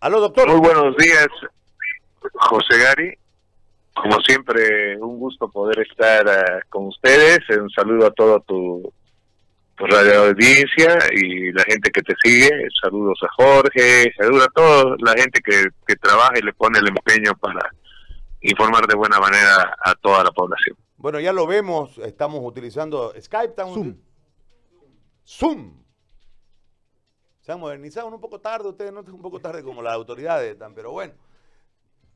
Aló, doctor. Muy buenos días, José Gary. Como siempre, un gusto poder estar eh, con ustedes. Un saludo a toda tu, radio audiencia y la gente que te sigue. Saludos a Jorge, saludos a toda la gente que, que trabaja y le pone el empeño para informar de buena manera a toda la población. Bueno, ya lo vemos, estamos utilizando Skype. Zoom. Zoom. Se han modernizado un poco tarde, ustedes no un poco tarde como las autoridades están, pero bueno,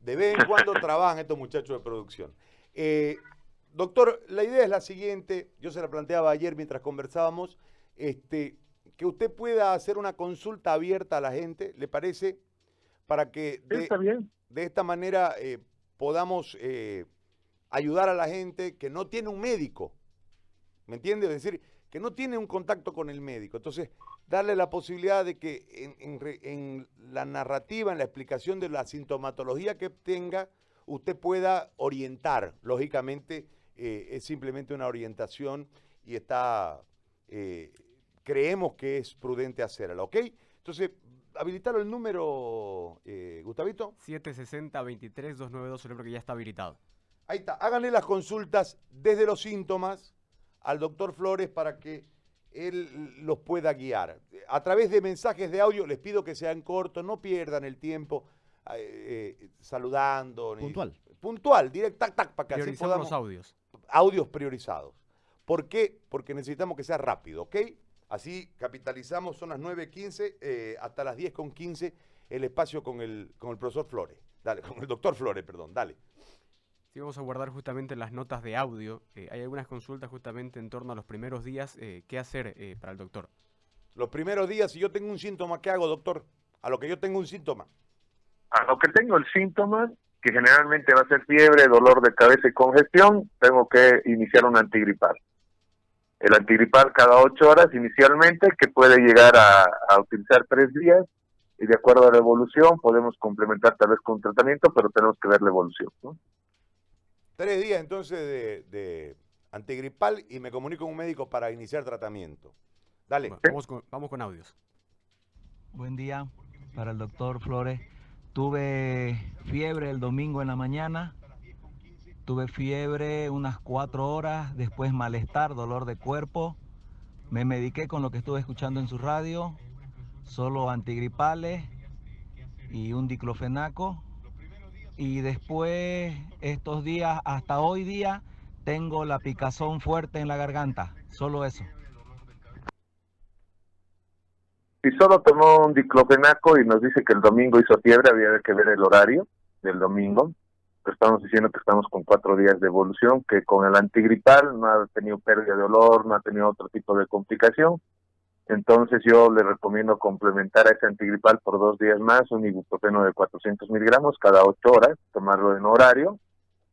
de vez en cuando trabajan estos muchachos de producción. Eh, doctor, la idea es la siguiente, yo se la planteaba ayer mientras conversábamos, este, que usted pueda hacer una consulta abierta a la gente, ¿le parece? Para que de, de esta manera eh, podamos eh, ayudar a la gente que no tiene un médico, ¿me entiende? Es decir, que no tiene un contacto con el médico. Entonces, darle la posibilidad de que en, la narrativa, en la explicación de la sintomatología que tenga, usted pueda orientar. Lógicamente, eh, es simplemente una orientación y está, eh, creemos que es prudente hacerla, ¿ok? Entonces, habilitar el número, eh, Gustavito. 760-23-292, el que ya está habilitado. Ahí está, háganle las consultas desde los síntomas al doctor Flores para que él los pueda guiar. A través de mensajes de audio, les pido que sean cortos, no pierdan el tiempo eh, eh, saludando. Puntual. puntual, directo, tac, tac, para que así podamos... los audios. Audios priorizados. ¿Por qué? Porque necesitamos que sea rápido, ¿ok? Así capitalizamos, son las 9.15 eh, hasta las 10.15 el espacio con el, con el profesor Flores. Dale, con el doctor Flores, perdón, dale. Sí, vamos a guardar justamente las notas de audio. Eh, hay algunas consultas justamente en torno a los primeros días. Eh, ¿Qué hacer eh, para el doctor? Los primeros días, si yo tengo un síntoma, ¿qué hago, doctor? A lo que yo tengo un síntoma. A lo que tengo el síntoma, que generalmente va a ser fiebre, dolor de cabeza y congestión, tengo que iniciar un antigripal. El antigripal cada ocho horas inicialmente, que puede llegar a, a utilizar tres días, y de acuerdo a la evolución podemos complementar tal vez con un tratamiento, pero tenemos que ver la evolución. ¿no? Tres días entonces de, antigripal y me comunico con un médico para iniciar tratamiento. Dale. vamos, con, vamos con audios. Buen día para el doctor Flores. Tuve fiebre el domingo en la mañana. Tuve fiebre unas cuatro horas, después malestar, dolor de cuerpo. Me mediqué con lo que estuve escuchando en su radio, solo antigripales y un diclofenaco y después estos días, hasta hoy día, tengo la picazón fuerte en la garganta, solo eso. Si solo tomó un diclofenaco y nos dice que el domingo hizo fiebre, había que ver el horario del domingo. estamos diciendo que estamos con cuatro días de evolución, que con el antigripal no ha tenido pérdida de olor, no ha tenido otro tipo de complicación. Entonces yo le recomiendo complementar a ese antigripal por dos días más, un ibuprofeno de 400 miligramos cada ocho horas, tomarlo en horario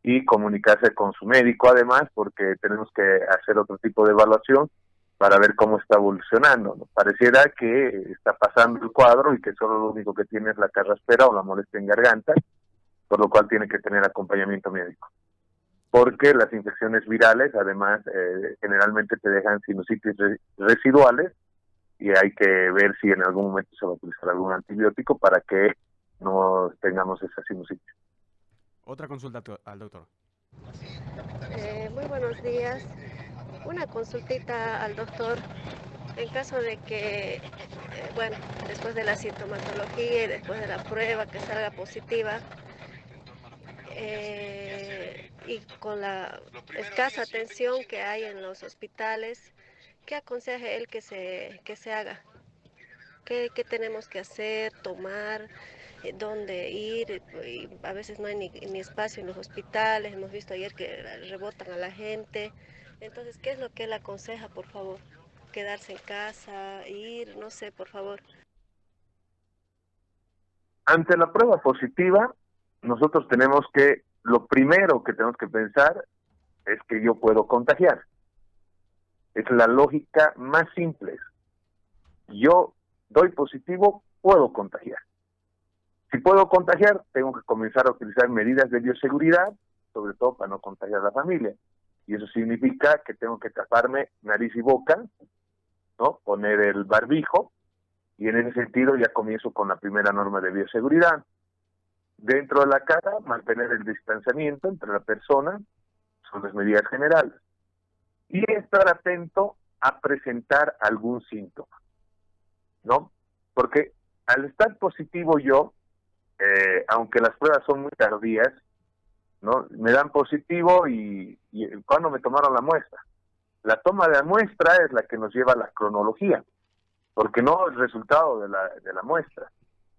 y comunicarse con su médico además porque tenemos que hacer otro tipo de evaluación para ver cómo está evolucionando. Pareciera que está pasando el cuadro y que solo lo único que tiene es la carraspera o la molestia en garganta, por lo cual tiene que tener acompañamiento médico. Porque las infecciones virales además eh, generalmente te dejan sinusitis residuales y hay que ver si en algún momento se va a utilizar algún antibiótico para que no tengamos esa sinusitis. Otra consulta al doctor. Eh, muy buenos días. Una consultita al doctor. En caso de que, eh, bueno, después de la sintomatología y después de la prueba que salga positiva, eh, y con la escasa atención que hay en los hospitales, ¿Qué aconseja él que se, que se haga? ¿Qué, tenemos que hacer, tomar, eh, dónde ir? a veces no hay ni, ni, espacio en los hospitales, hemos visto ayer que rebotan a la gente. Entonces, ¿qué es lo que él aconseja, por favor? ¿Quedarse en casa, ir? No sé, por favor. Ante la prueba positiva, nosotros tenemos que, lo primero que tenemos que pensar es que yo puedo contagiar. Es la lógica más simple. Yo doy positivo, puedo contagiar. Si puedo contagiar, tengo que comenzar a utilizar medidas de bioseguridad, sobre todo para no contagiar a la familia. Y eso significa que tengo que taparme nariz y boca, ¿no? Poner el barbijo Y en ese sentido ya comienzo con la primera norma de bioseguridad. Dentro de la casa, mantener el distanciamiento entre la persona, son las medidas generales. Y estar atento a presentar algún síntoma, ¿no? Porque al estar positivo yo, eh, aunque las pruebas son muy tardías, ¿no? Me dan positivo y, y cuando me tomaron la muestra. La toma de la muestra es la que nos lleva a la cronología, porque no el resultado de la, de la muestra.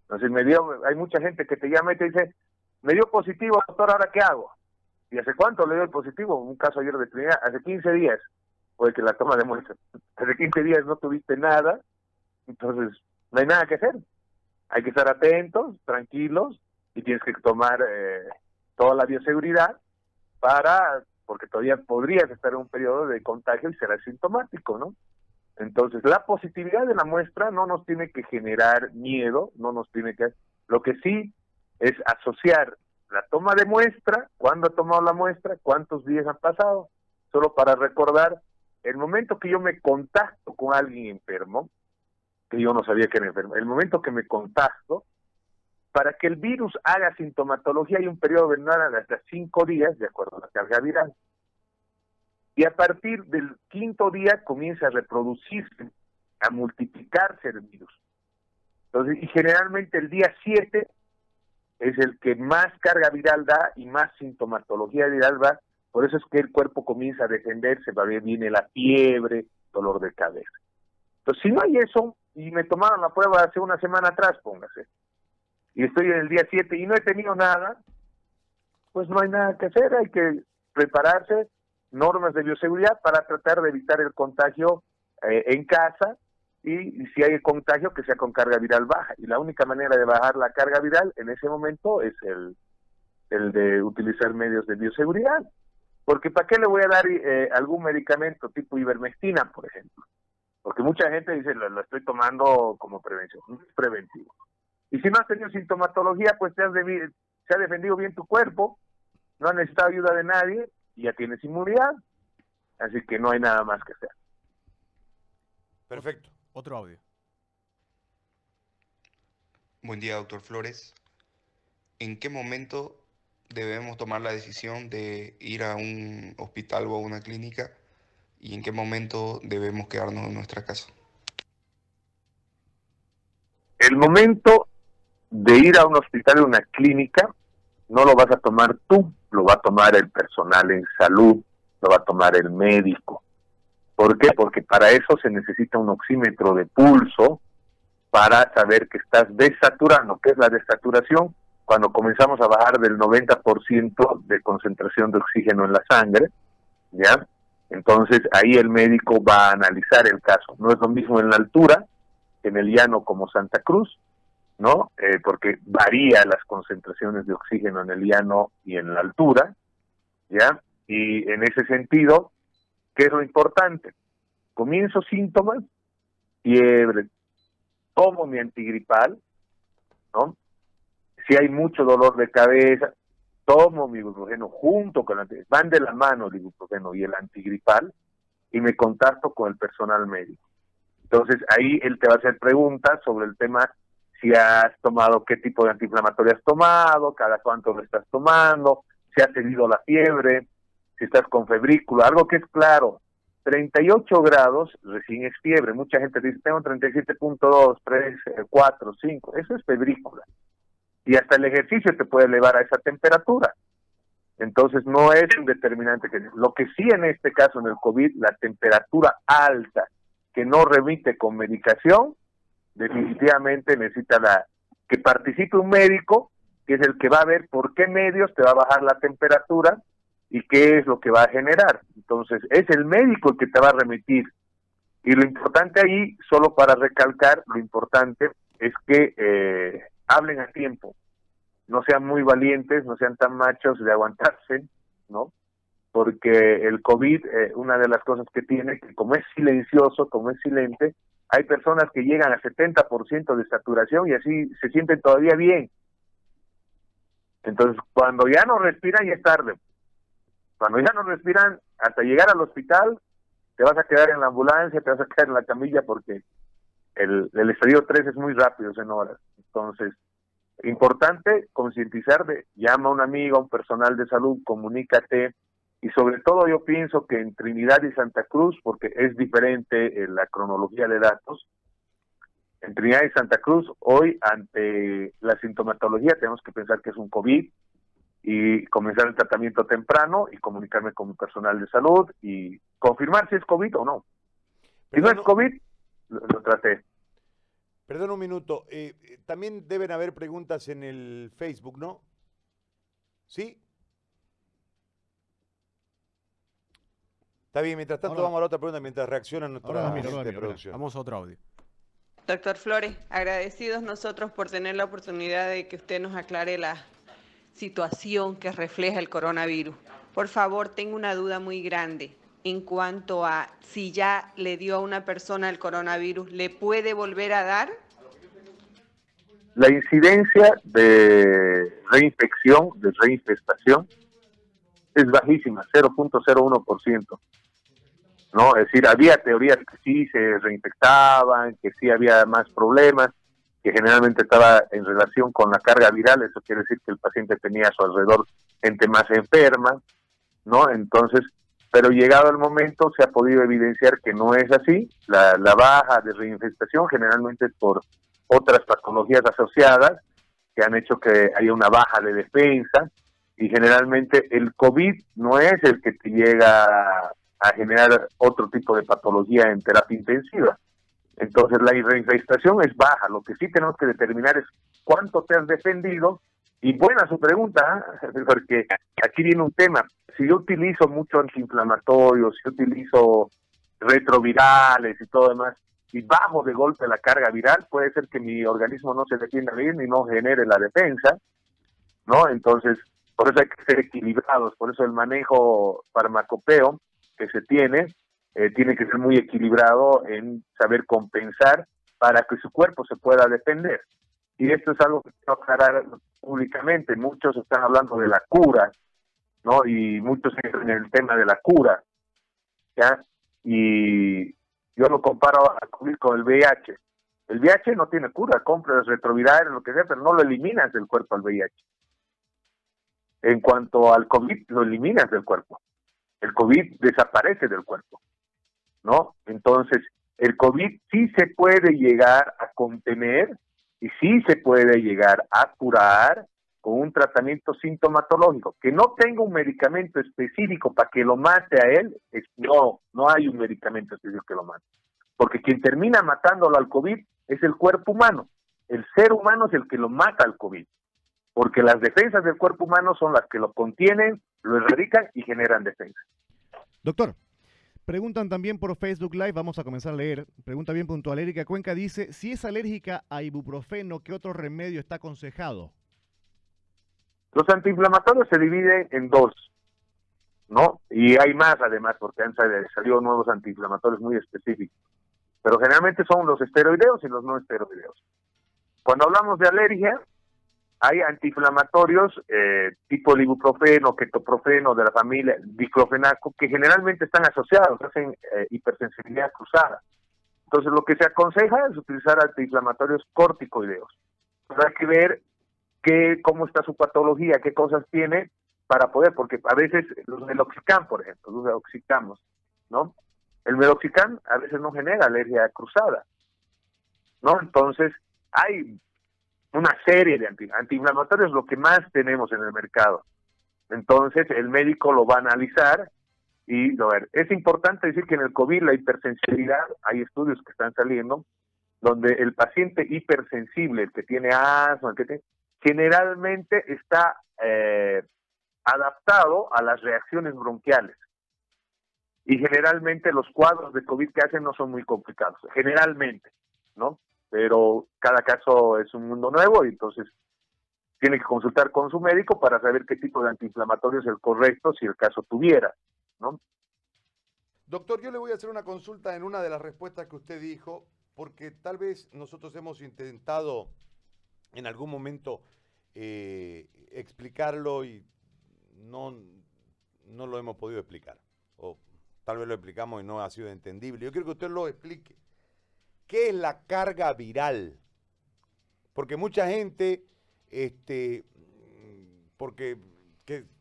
Entonces me dio, hay mucha gente que te llama y te dice, me dio positivo, doctor, ¿ahora qué hago? ¿Y hace cuánto le dio el positivo? Un caso ayer de Trinidad, hace 15 días, fue que la toma de muestra. Hace 15 días no tuviste nada, entonces no hay nada que hacer. Hay que estar atentos, tranquilos, y tienes que tomar eh, toda la bioseguridad para porque todavía podrías estar en un periodo de contagio y será sintomático, ¿no? Entonces, la positividad de la muestra no nos tiene que generar miedo, no nos tiene que... Lo que sí es asociar la toma de muestra, cuándo ha tomado la muestra, cuántos días han pasado, solo para recordar, el momento que yo me contacto con alguien enfermo, que yo no sabía que era enfermo, el momento que me contacto, para que el virus haga sintomatología hay un periodo vernal de hasta cinco días, de acuerdo a la carga viral. Y a partir del quinto día comienza a reproducirse, a multiplicarse el virus. Entonces, y generalmente el día 7 es el que más carga viral da y más sintomatología viral va. Por eso es que el cuerpo comienza a defenderse, viene la fiebre, dolor de cabeza. Entonces, si no hay eso, y me tomaron la prueba hace una semana atrás, póngase, y estoy en el día 7 y no he tenido nada, pues no hay nada que hacer, hay que prepararse, normas de bioseguridad para tratar de evitar el contagio eh, en casa y, si hay contagio que sea con carga viral baja. Y la única manera de bajar la carga viral en ese momento es el, el de utilizar medios de bioseguridad. Porque ¿para qué le voy a dar eh, algún medicamento tipo ivermectina, por ejemplo? Porque mucha gente dice, lo, lo estoy tomando como prevención, no es preventivo. Y si no has tenido sintomatología, pues te has se ha defendido bien tu cuerpo, no has necesitado ayuda de nadie y ya tienes inmunidad. Así que no hay nada más que hacer. Perfecto. Otro audio. Buen día, doctor Flores. ¿En qué momento debemos tomar la decisión de ir a un hospital o a una clínica? ¿Y en qué momento debemos quedarnos en nuestra casa? El momento de ir a un hospital o una clínica, no lo vas a tomar tú, lo va a tomar el personal en salud, lo va a tomar el médico. ¿Por qué? Porque para eso se necesita un oxímetro de pulso para saber que estás desaturando. ¿Qué es la desaturación? Cuando comenzamos a bajar del 90% de concentración de oxígeno en la sangre, ¿ya? Entonces ahí el médico va a analizar el caso. No es lo mismo en la altura, en el llano como Santa Cruz, ¿no? Eh, porque varía las concentraciones de oxígeno en el llano y en la altura, ¿ya? Y en ese sentido, ¿qué es lo importante? Comienzo síntomas, fiebre, tomo mi antigripal, ¿no? Si hay mucho dolor de cabeza, tomo mi ibuprofeno junto con el van de la mano el ibuprofeno y el antigripal y me contacto con el personal médico. Entonces ahí él te va a hacer preguntas sobre el tema si has tomado, qué tipo de antiinflamatorio has tomado, cada cuánto lo estás tomando, si has tenido la fiebre, si estás con febrícula, algo que es claro, 38 grados recién es fiebre, mucha gente dice, tengo 37.2, 3, 4, 5, eso es febrícula. Y hasta el ejercicio te puede elevar a esa temperatura. Entonces no es un determinante que lo que sí en este caso en el COVID la temperatura alta que no remite con medicación definitivamente necesita la, que participe un médico, que es el que va a ver por qué medios te va a bajar la temperatura y qué es lo que va a generar. Entonces, es el médico el que te va a remitir. Y lo importante ahí, solo para recalcar, lo importante es que eh, hablen a tiempo, no sean muy valientes, no sean tan machos de aguantarse, ¿no? Porque el COVID, eh, una de las cosas que tiene, que como es silencioso, como es silente, hay personas que llegan a 70% de saturación y así se sienten todavía bien. Entonces, cuando ya no respiran, ya es tarde. Cuando ya no respiran, hasta llegar al hospital, te vas a quedar en la ambulancia, te vas a quedar en la camilla porque el, el estadio 3 es muy rápido, es en horas. Entonces, importante concientizar de llama a un amigo, a un personal de salud, comunícate y sobre todo yo pienso que en Trinidad y Santa Cruz, porque es diferente en la cronología de datos, en Trinidad y Santa Cruz, hoy ante la sintomatología tenemos que pensar que es un COVID y comenzar el tratamiento temprano y comunicarme con mi personal de salud y confirmar si es COVID o no. Si no es COVID, lo, lo traté. Perdón un minuto. Eh, eh, también deben haber preguntas en el Facebook, ¿no? ¿Sí? Está bien, mientras tanto vamos a la otra pregunta mientras reaccionan nuestra gente miro, miro, producción. Vamos a otro audio. Doctor Flores, agradecidos nosotros por tener la oportunidad de que usted nos aclare la situación que refleja el coronavirus. Por favor, tengo una duda muy grande en cuanto a si ya le dio a una persona el coronavirus, ¿le puede volver a dar? La incidencia de reinfección, de reinfestación, es bajísima, 0.01%. ¿no? Es decir, había teorías que sí se reinfectaban, que sí había más problemas, que generalmente estaba en relación con la carga viral, eso quiere decir que el paciente tenía a su alrededor gente más enferma, ¿no? Entonces, pero llegado el momento se ha podido evidenciar que no es así, la, la baja de reinfestación generalmente es por otras patologías asociadas que han hecho que haya una baja de defensa y generalmente el COVID no es el que te llega a generar otro tipo de patología en terapia intensiva. Entonces la reinfestación es baja. Lo que sí tenemos que determinar es cuánto te has defendido. Y buena su pregunta, ¿eh? porque aquí viene un tema. Si yo utilizo mucho antiinflamatorios, si utilizo retrovirales y todo demás, y bajo de golpe la carga viral, puede ser que mi organismo no se defienda bien y no genere la defensa, ¿no? Entonces, por eso hay que ser equilibrados, por eso el manejo farmacopeo que se tiene eh, tiene que ser muy equilibrado en saber compensar para que su cuerpo se pueda defender. Y esto es algo que quiero aclarar públicamente. Muchos están hablando de la cura, ¿no? Y muchos entran en el tema de la cura, ¿ya? Y yo lo comparo a COVID con el VIH. El VIH no tiene cura, compras retrovirales, lo que sea, pero no lo eliminas del cuerpo al VIH. En cuanto al COVID, lo eliminas del cuerpo. El COVID desaparece del cuerpo, ¿no? Entonces, el COVID sí se puede llegar a contener y sí se puede llegar a curar con un tratamiento sintomatológico. Que no tenga un medicamento específico para que lo mate a él, no, no hay un medicamento específico que lo mate. Porque quien termina matándolo al COVID es el cuerpo humano. El ser humano es el que lo mata al COVID. Porque las defensas del cuerpo humano son las que lo contienen, lo erradican y generan defensa. Doctor, preguntan también por Facebook Live, vamos a comenzar a leer. Pregunta bien puntual. Erika Cuenca dice, si es alérgica a ibuprofeno, ¿qué otro remedio está aconsejado? Los antiinflamatorios se dividen en dos, ¿no? Y hay más además, porque han sal- salido nuevos antiinflamatorios muy específicos. Pero generalmente son los esteroideos y los no esteroideos. Cuando hablamos de alergia, hay antiinflamatorios eh, tipo ibuprofeno, ketoprofeno de la familia diclofenaco, que generalmente están asociados, hacen eh, hipersensibilidad cruzada. Entonces, lo que se aconseja es utilizar antiinflamatorios corticoideos. Pero hay que ver qué, cómo está su patología, qué cosas tiene para poder, porque a veces los meloxicam, por ejemplo, los meloxicamos, ¿no? El meloxicam a veces no genera alergia cruzada, ¿no? Entonces, hay una serie de anti, antiinflamatorios, lo que más tenemos en el mercado. Entonces, el médico lo va a analizar y a ver, es importante decir que en el COVID la hipersensibilidad, hay estudios que están saliendo, donde el paciente hipersensible, el que tiene asma, el que tiene, generalmente está eh, adaptado a las reacciones bronquiales. Y generalmente los cuadros de COVID que hacen no son muy complicados, generalmente, ¿no? Pero cada caso es un mundo nuevo y entonces tiene que consultar con su médico para saber qué tipo de antiinflamatorio es el correcto si el caso tuviera, ¿no? Doctor, yo le voy a hacer una consulta en una de las respuestas que usted dijo, porque tal vez nosotros hemos intentado en algún momento eh, explicarlo y no, no lo hemos podido explicar. O tal vez lo explicamos y no ha sido entendible. Yo quiero que usted lo explique. ¿Qué es la carga viral? Porque mucha gente, este, porque,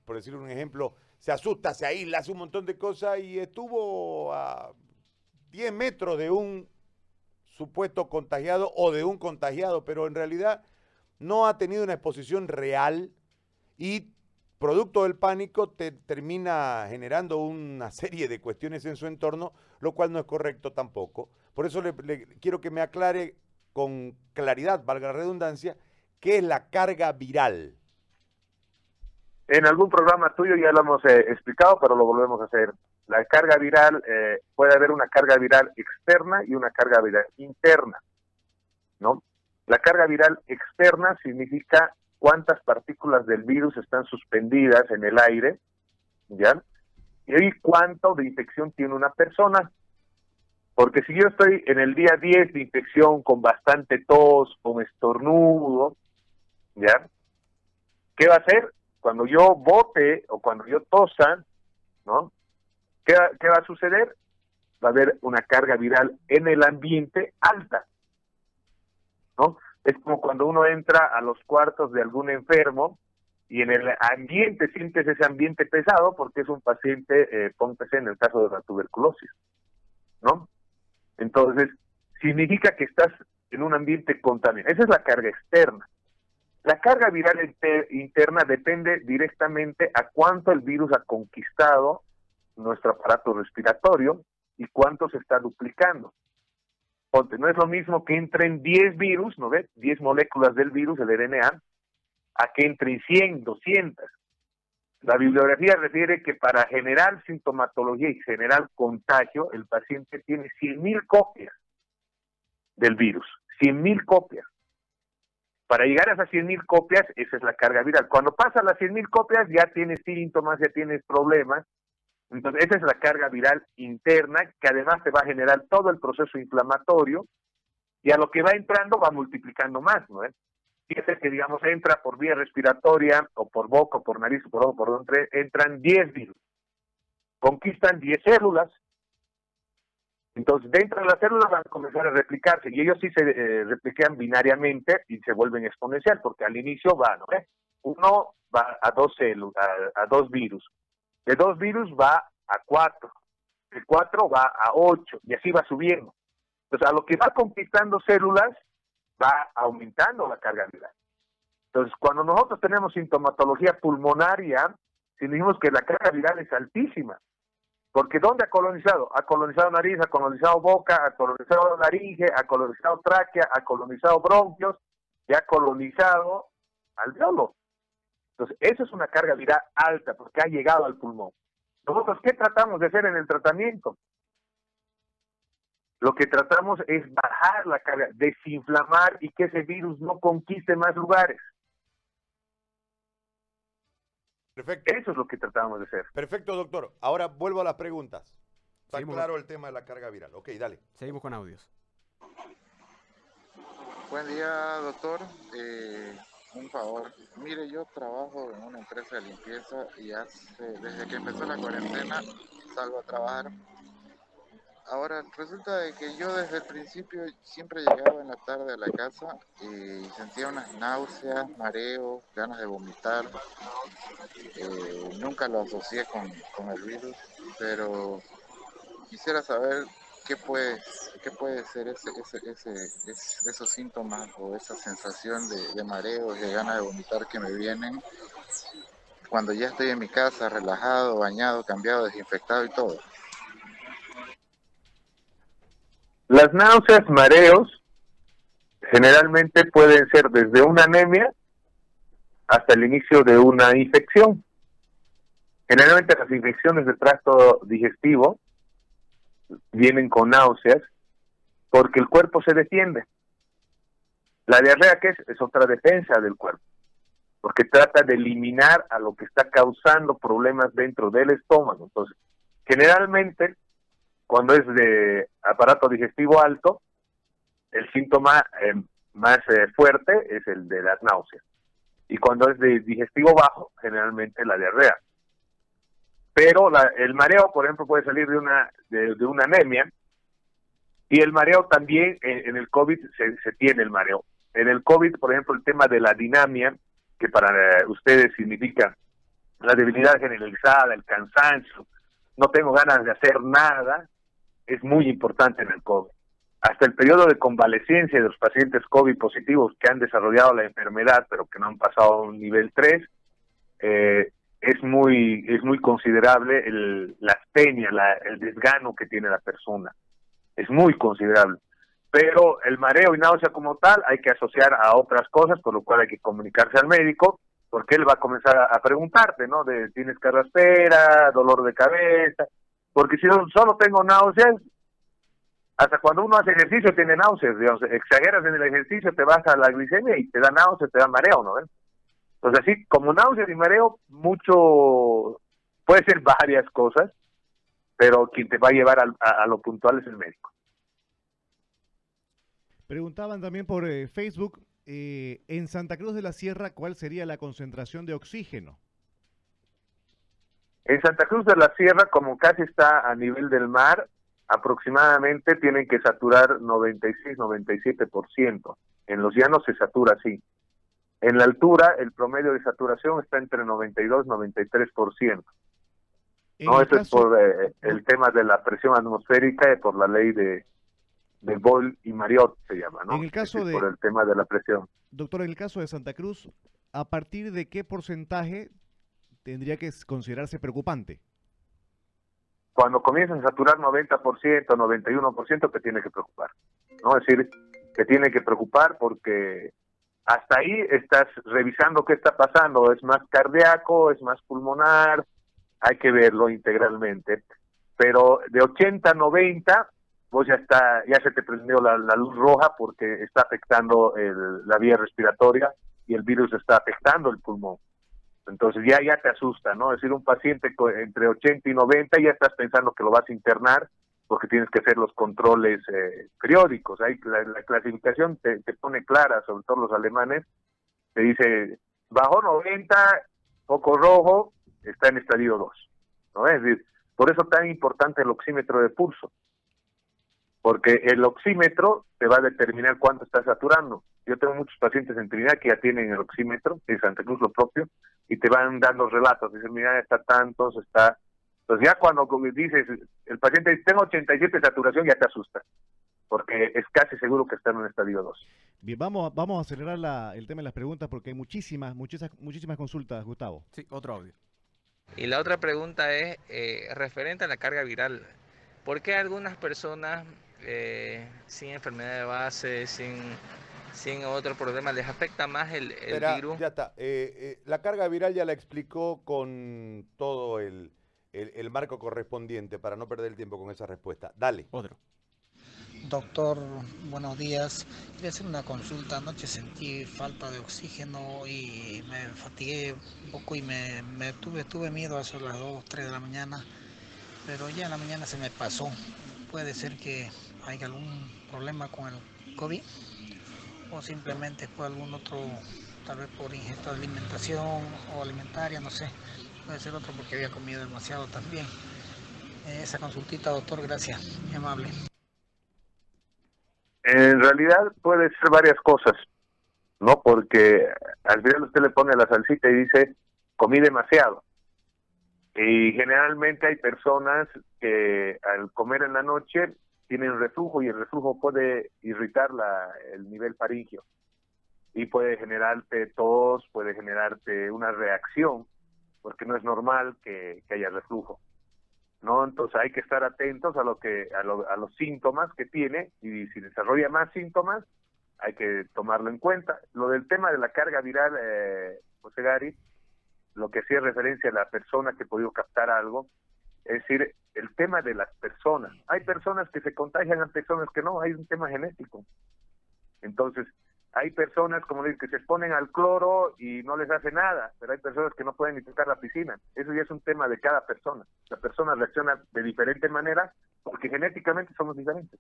por decir un ejemplo, se asusta, se aísla, hace un montón de cosas y estuvo a 10 metros de un supuesto contagiado o de un contagiado, pero en realidad no ha tenido una exposición real y producto del pánico te termina generando una serie de cuestiones en su entorno, lo cual no es correcto tampoco. Por eso le, quiero que me aclare con claridad, valga la redundancia, qué es la carga viral. En algún programa tuyo ya lo hemos eh, explicado, pero lo volvemos a hacer. La carga viral, eh, puede haber una carga viral externa y una carga viral interna, ¿no? La carga viral externa significa cuántas partículas del virus están suspendidas en el aire, ¿ya? Y cuánto de infección tiene una persona. Porque si yo estoy en el día 10 de infección con bastante tos, con estornudo, ¿ya? ¿Qué va a hacer? Cuando yo bote o cuando yo tosa, ¿no? ¿Qué, ¿Qué va a suceder? Va a haber una carga viral en el ambiente alta, ¿no? Es como cuando uno entra a los cuartos de algún enfermo y en el ambiente sientes ese ambiente pesado porque es un paciente, eh, póngase en el caso de la tuberculosis, ¿no? Entonces, significa que estás en un ambiente contaminado. Esa es la carga externa. La carga viral interna depende directamente a cuánto el virus ha conquistado nuestro aparato respiratorio y cuánto se está duplicando no es lo mismo que entren 10 virus, ¿no ves? 10 moléculas del virus, el RNA, a que entren 100, 200. La bibliografía refiere que para generar sintomatología y generar contagio, el paciente tiene 100.000 copias del virus, 100.000 copias. Para llegar a esas 100.000 copias, esa es la carga viral. Cuando pasa las 100.000 copias, ya tienes síntomas, ya tienes problemas, entonces, esa es la carga viral interna que además te va a generar todo el proceso inflamatorio y a lo que va entrando va multiplicando más, ¿no? Fíjate que, digamos, entra por vía respiratoria o por boca o por nariz o por por donde entran 10 virus. Conquistan 10 células. Entonces, dentro de las células van a comenzar a replicarse y ellos sí se eh, replican binariamente y se vuelven exponencial porque al inicio va, ¿no? Uno va a dos células, a dos virus de dos virus va a cuatro, de cuatro va a ocho, y así va subiendo. Entonces, a lo que va conquistando células, va aumentando la carga viral. Entonces, cuando nosotros tenemos sintomatología pulmonaria, decimos que la carga viral es altísima. Porque ¿dónde ha colonizado? Ha colonizado nariz, ha colonizado boca, ha colonizado laringe, ha colonizado tráquea, ha colonizado bronquios y ha colonizado alveolo. Entonces, eso es una carga viral alta porque ha llegado al pulmón. Nosotros, ¿qué tratamos de hacer en el tratamiento? Lo que tratamos es bajar la carga, desinflamar y que ese virus no conquiste más lugares. Perfecto. Eso es lo que tratamos de hacer. Perfecto, doctor. Ahora vuelvo a las preguntas. Está claro el tema de la carga viral. Ok, dale. Seguimos con audios. Buen día, doctor. Eh, un favor. Mire, yo trabajo en una empresa de limpieza y hace, desde que empezó la cuarentena salgo a trabajar. Ahora, resulta de que yo desde el principio siempre llegaba en la tarde a la casa y sentía unas náuseas, mareos, ganas de vomitar. Eh, nunca lo asocié con, con el virus, pero quisiera saber qué puede, qué puede ser ese, ese, ese, esos síntomas o esa sensación de, de mareo y de ganas de vomitar que me vienen cuando ya estoy en mi casa, relajado, bañado, cambiado, desinfectado y todo. Las náuseas, mareos, generalmente pueden ser desde una anemia hasta el inicio de una infección. Generalmente las infecciones de tracto digestivo vienen con náuseas porque el cuerpo se defiende. La diarrea, ¿qué es? Es otra defensa del cuerpo, porque trata de eliminar a lo que está causando problemas dentro del estómago. Entonces, generalmente, cuando es de aparato digestivo alto, el síntoma eh, más eh, fuerte es el de las náuseas. Y cuando es de digestivo bajo, generalmente la diarrea pero el mareo, por ejemplo, puede salir de una, de, una anemia, Y el mareo también, en, el COVID se, se, tiene el mareo. En el COVID, por ejemplo, el tema de la dinamia, que para ustedes significa la debilidad generalizada, el cansancio, no tengo ganas de hacer nada, es muy importante en el COVID. Hasta el periodo de convalecencia de los pacientes COVID positivos que han desarrollado la enfermedad, pero que no han pasado a un nivel 3, eh, es muy es muy considerable el, la astenia, la, el desgano que tiene la persona. Es muy considerable. Pero el mareo y náusea como tal hay que asociar a otras cosas, por lo cual hay que comunicarse al médico, porque él va a comenzar a, preguntarte, ¿no? De tienes carraspera, dolor de cabeza, porque si no, solo tengo náuseas, hasta cuando uno hace ejercicio tiene náuseas, digamos, exageras en el ejercicio, te vas a la glicemia y te da náuseas, te da mareo, ¿no? Entonces, así como náuseas y mareo, mucho, puede ser varias cosas, pero quien te va a llevar a, lo puntual es el médico. Preguntaban también por eh, Facebook, eh, en Santa Cruz de la Sierra, ¿cuál sería la concentración de oxígeno? En Santa Cruz de la Sierra, como casi está a nivel del mar, aproximadamente tienen que saturar 96-97%. En los llanos se satura así. En la altura, el promedio de saturación está entre 92 y 93%. No, eso es por eh, el tema de la presión atmosférica y por la ley de, de Boyle y Mariot, se llama, ¿no? En el caso de... Por el tema de la presión. Doctor, en el caso de Santa Cruz, ¿a partir de qué porcentaje tendría que considerarse preocupante? Cuando comienzan a saturar 90%, 91%, te tiene que preocupar. ¿no? Es decir, te tiene que preocupar porque hasta ahí estás revisando qué está pasando, es más cardíaco, es más pulmonar, hay que verlo integralmente. Pero de 80 a 90, vos ya está, ya se te prendió la, luz roja porque está afectando la vía respiratoria y el virus está afectando el pulmón. Entonces ya ya te asusta, ¿no? Es decir, un paciente entre 80 y 90 ya estás pensando que lo vas a internar porque tienes que hacer los controles eh, periódicos. Ahí la, clasificación te, pone clara, sobre todo los alemanes, te dice, bajo 90, poco rojo, está en estadio 2. ¿no? Es decir, por eso tan importante el oxímetro de pulso, porque el oxímetro te va a determinar cuánto está saturando. Yo tengo muchos pacientes en Trinidad que ya tienen el oxímetro, en Santa Cruz lo propio, y te van dando relatos, dicen, mira, está tantos, está pues ya cuando dices, el paciente dice, tengo 87 de saturación, ya te asusta, porque es casi seguro que está en un estadio 2. Bien, vamos, vamos a acelerar el tema de las preguntas porque hay muchísimas, muchísimas, muchísimas consultas, Gustavo. Sí, otro audio. Y la otra pregunta es eh, referente a la carga viral. ¿Por qué algunas personas eh, sin enfermedad de base, sin, sin otro problema, les afecta más el, virus? Ya está. Eh, la carga viral ya la explicó con todo el el, marco correspondiente para no perder el tiempo con esa respuesta. Dale. Otro. Doctor, buenos días. Quería hacer una consulta. Anoche sentí falta de oxígeno y me fatigué un poco y me, tuve, tuve miedo a eso a las 2, 3 de la mañana, pero ya en la mañana se me pasó. Puede ser que haya algún problema con el COVID o simplemente fue algún otro, tal vez por ingesta de alimentación o alimentaria, no sé puede ser otro porque había comido demasiado también. Eh, esa consultita, doctor, gracias, muy amable. En realidad puede ser varias cosas, ¿no? Porque al final usted le pone la salsita y dice, comí demasiado. Y generalmente hay personas que al comer en la noche tienen reflujo y el reflujo puede irritar la, el nivel faríngeo y puede generarte tos, puede generarte una reacción porque no es normal que, haya reflujo. ¿no? Entonces hay que estar atentos a lo que a, a, los síntomas que tiene y si desarrolla más síntomas hay que tomarlo en cuenta. Lo del tema de la carga viral, eh, José Gary, lo que hacía referencia a la persona que podido captar algo, es decir, el tema de las personas. Hay personas que se contagian, hay personas que no, hay un tema genético. Entonces, hay personas, como digo, que se exponen al cloro y no les hace nada, pero hay personas que no pueden ni tocar la piscina. Eso ya es un tema de cada persona. La persona reacciona de diferente manera porque genéticamente somos diferentes.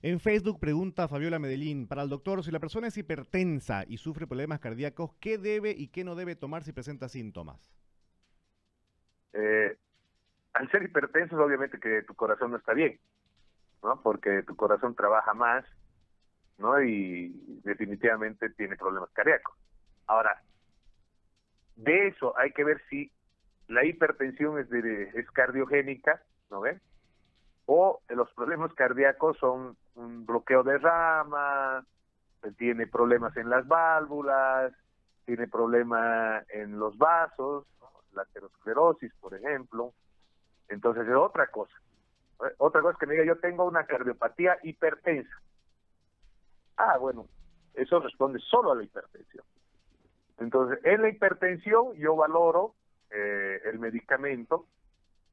En Facebook pregunta Fabiola Medellín, para el doctor, si la persona es hipertensa y sufre problemas cardíacos, ¿qué debe y qué no debe tomar si presenta síntomas? Eh, al ser hipertenso, obviamente que tu corazón no está bien. ¿no? Porque tu corazón trabaja más, ¿no? Y definitivamente tiene problemas cardíacos. Ahora, de eso hay que ver si la hipertensión es, de, es cardiogénica, ¿no ven? O los problemas cardíacos son un bloqueo de rama, tiene problemas en las válvulas, tiene problemas en los vasos, la aterosclerosis, por ejemplo. Entonces es otra cosa. Otra cosa es que me diga, yo tengo una cardiopatía hipertensa. Ah, bueno, eso responde solo a la hipertensión. Entonces, en la hipertensión yo valoro eh, el medicamento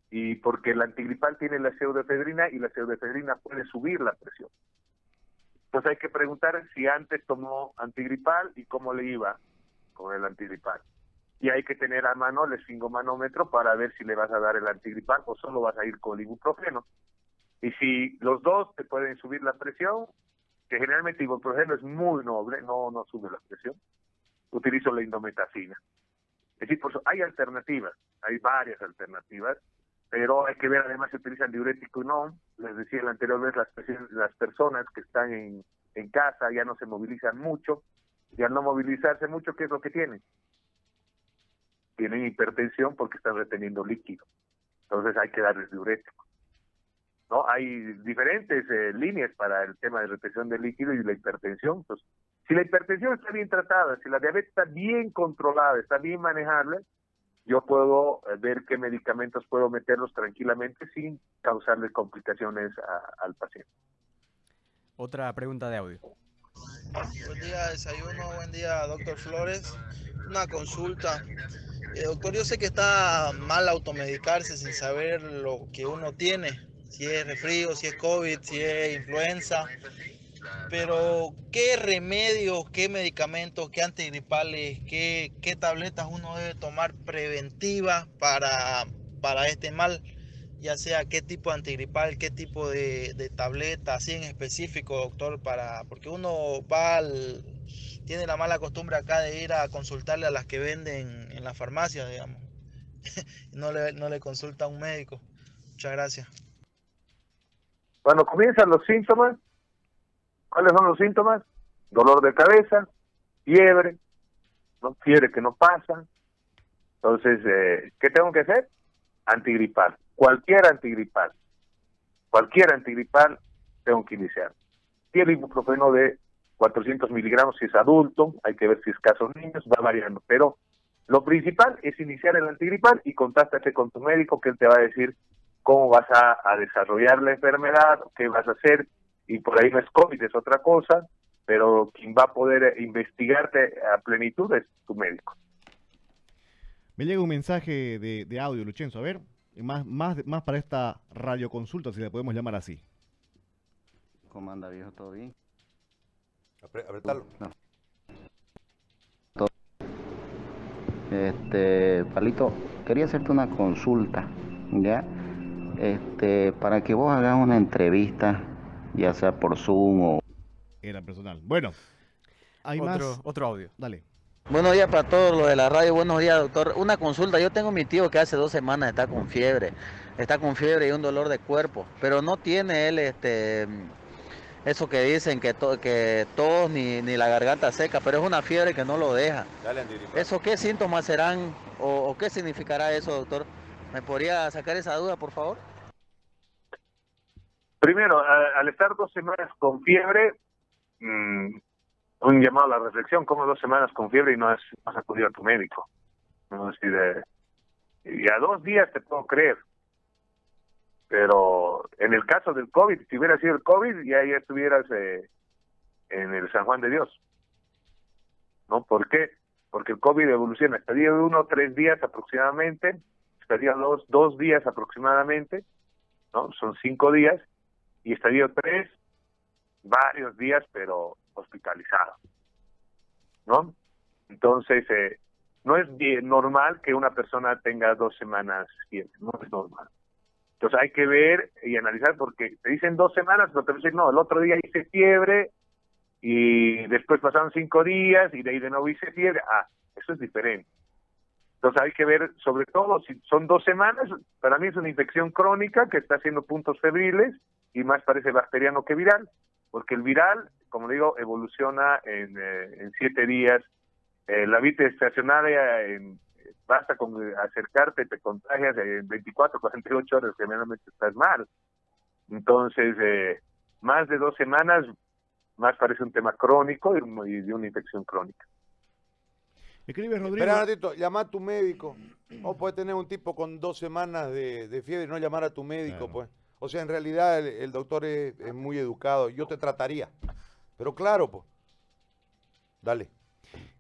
y porque el antigripal tiene la pseudoefedrina y la pseudoefedrina puede subir la presión. Entonces hay que preguntar si antes tomó antigripal y cómo le iba con el antigripal. Y hay que tener a mano el esfingomanómetro para ver si le vas a dar el antigripal o solo vas a ir con el ibuprofeno. Y si los dos te pueden subir la presión, que generalmente ibuprofeno es muy noble, no, no sube la presión, utilizo la indometacina. Es decir, por eso hay alternativas, hay varias alternativas, pero hay que ver además si utilizan diurético o no. Les decía la anterior vez, las, las personas que están en, en casa ya no se movilizan mucho, y al no movilizarse mucho, ¿qué es lo que tienen? Tienen hipertensión porque están reteniendo líquido. Entonces hay que darles diurético. ¿No? Hay diferentes eh, líneas para el tema de retención de líquido y la hipertensión. Entonces, si la hipertensión está bien tratada, si la diabetes está bien controlada, está bien manejable, yo puedo eh, ver qué medicamentos puedo meterlos tranquilamente sin causarle complicaciones al paciente. Otra pregunta de audio. Buen día, desayuno. Buen día, doctor Flores. Una consulta. Eh, doctor, yo sé que está mal automedicarse sin saber lo que uno tiene, si es resfrío, si es COVID, si es influenza. Pero, ¿qué remedios, qué medicamentos, qué antigripales, qué, qué tabletas uno debe tomar preventivas para, para este mal? Ya sea qué tipo de antigripal, qué tipo de, tableta, así en específico, doctor, para porque uno va al, tiene la mala costumbre acá de ir a consultarle a las que venden en la farmacia, digamos. no, le, no le consulta a un médico. Muchas gracias. Cuando comienzan los síntomas, ¿cuáles son los síntomas? Dolor de cabeza, fiebre, ¿no? fiebre que no pasa. Entonces, eh, ¿qué tengo que hacer? Antigripal cualquier antigripal, cualquier antigripal tengo que iniciar. Tiene ibuprofeno de 400 miligramos si es adulto, hay que ver si es caso niños, va variando, pero lo principal es iniciar el antigripal y contáctate con tu médico que él te va a decir cómo vas a, desarrollar la enfermedad, qué vas a hacer, y por ahí no es COVID, es otra cosa, pero quien va a poder investigarte a plenitud es tu médico. Me llega un mensaje de, de audio, Luchenzo, a ver más, más, más para esta radioconsulta, si le podemos llamar así. ¿Cómo anda, viejo? ¿Todo bien? Apretalo. Este, Palito, quería hacerte una consulta, ¿ya? Este, para que vos hagas una entrevista, ya sea por Zoom o... Era personal. Bueno, hay otro, más... Otro audio. Dale. Buenos días para todos los de la radio. Buenos días, doctor. Una consulta. Yo tengo mi tío que hace dos semanas está con fiebre. Está con fiebre y un dolor de cuerpo. Pero no tiene él este eso que dicen que, to, que tos ni, ni, la garganta seca, pero es una fiebre que no lo deja. ¿Eso qué síntomas serán o, qué significará eso, doctor? ¿Me podría sacar esa duda, por favor? Primero, al estar dos semanas con fiebre, mmm, un llamado a la reflexión, como dos semanas con fiebre y no has, acudido a tu médico. ¿no? y a dos días te puedo creer. Pero en el caso del COVID, si hubiera sido el COVID, ya, ya estuvieras eh, en el San Juan de Dios. ¿No? ¿Por qué? Porque el COVID evoluciona. Estaría de uno tres días aproximadamente, estaría dos, dos días aproximadamente, ¿no? Son cinco días, y estaría tres, varios días, pero hospitalizado. ¿No? Entonces, eh, no es normal que una persona tenga dos semanas no es normal. Entonces hay que ver y analizar porque te dicen dos semanas, pero te dicen, no, el otro día hice fiebre y después pasaron cinco días y de ahí de nuevo hice fiebre. Ah, eso es diferente. Entonces hay que ver, sobre todo, si son dos semanas, para mí es una infección crónica que está haciendo puntos febriles y más parece bacteriano que viral, porque el viral, como digo, evoluciona en, eh, en siete días. Eh, la vida estacionaria, en, basta con acercarte, te contagias en 24, 48 horas, generalmente estás mal. Entonces, eh, más de dos semanas, más parece un tema crónico y, de una infección crónica. Escribe Rodrigo. Espera un ratito, llama a tu médico. O puede tener un tipo con dos semanas de, de fiebre y no llamar a tu médico, pues. O sea, en realidad el, doctor es, muy educado. Yo te trataría. Pero claro, pues. Dale.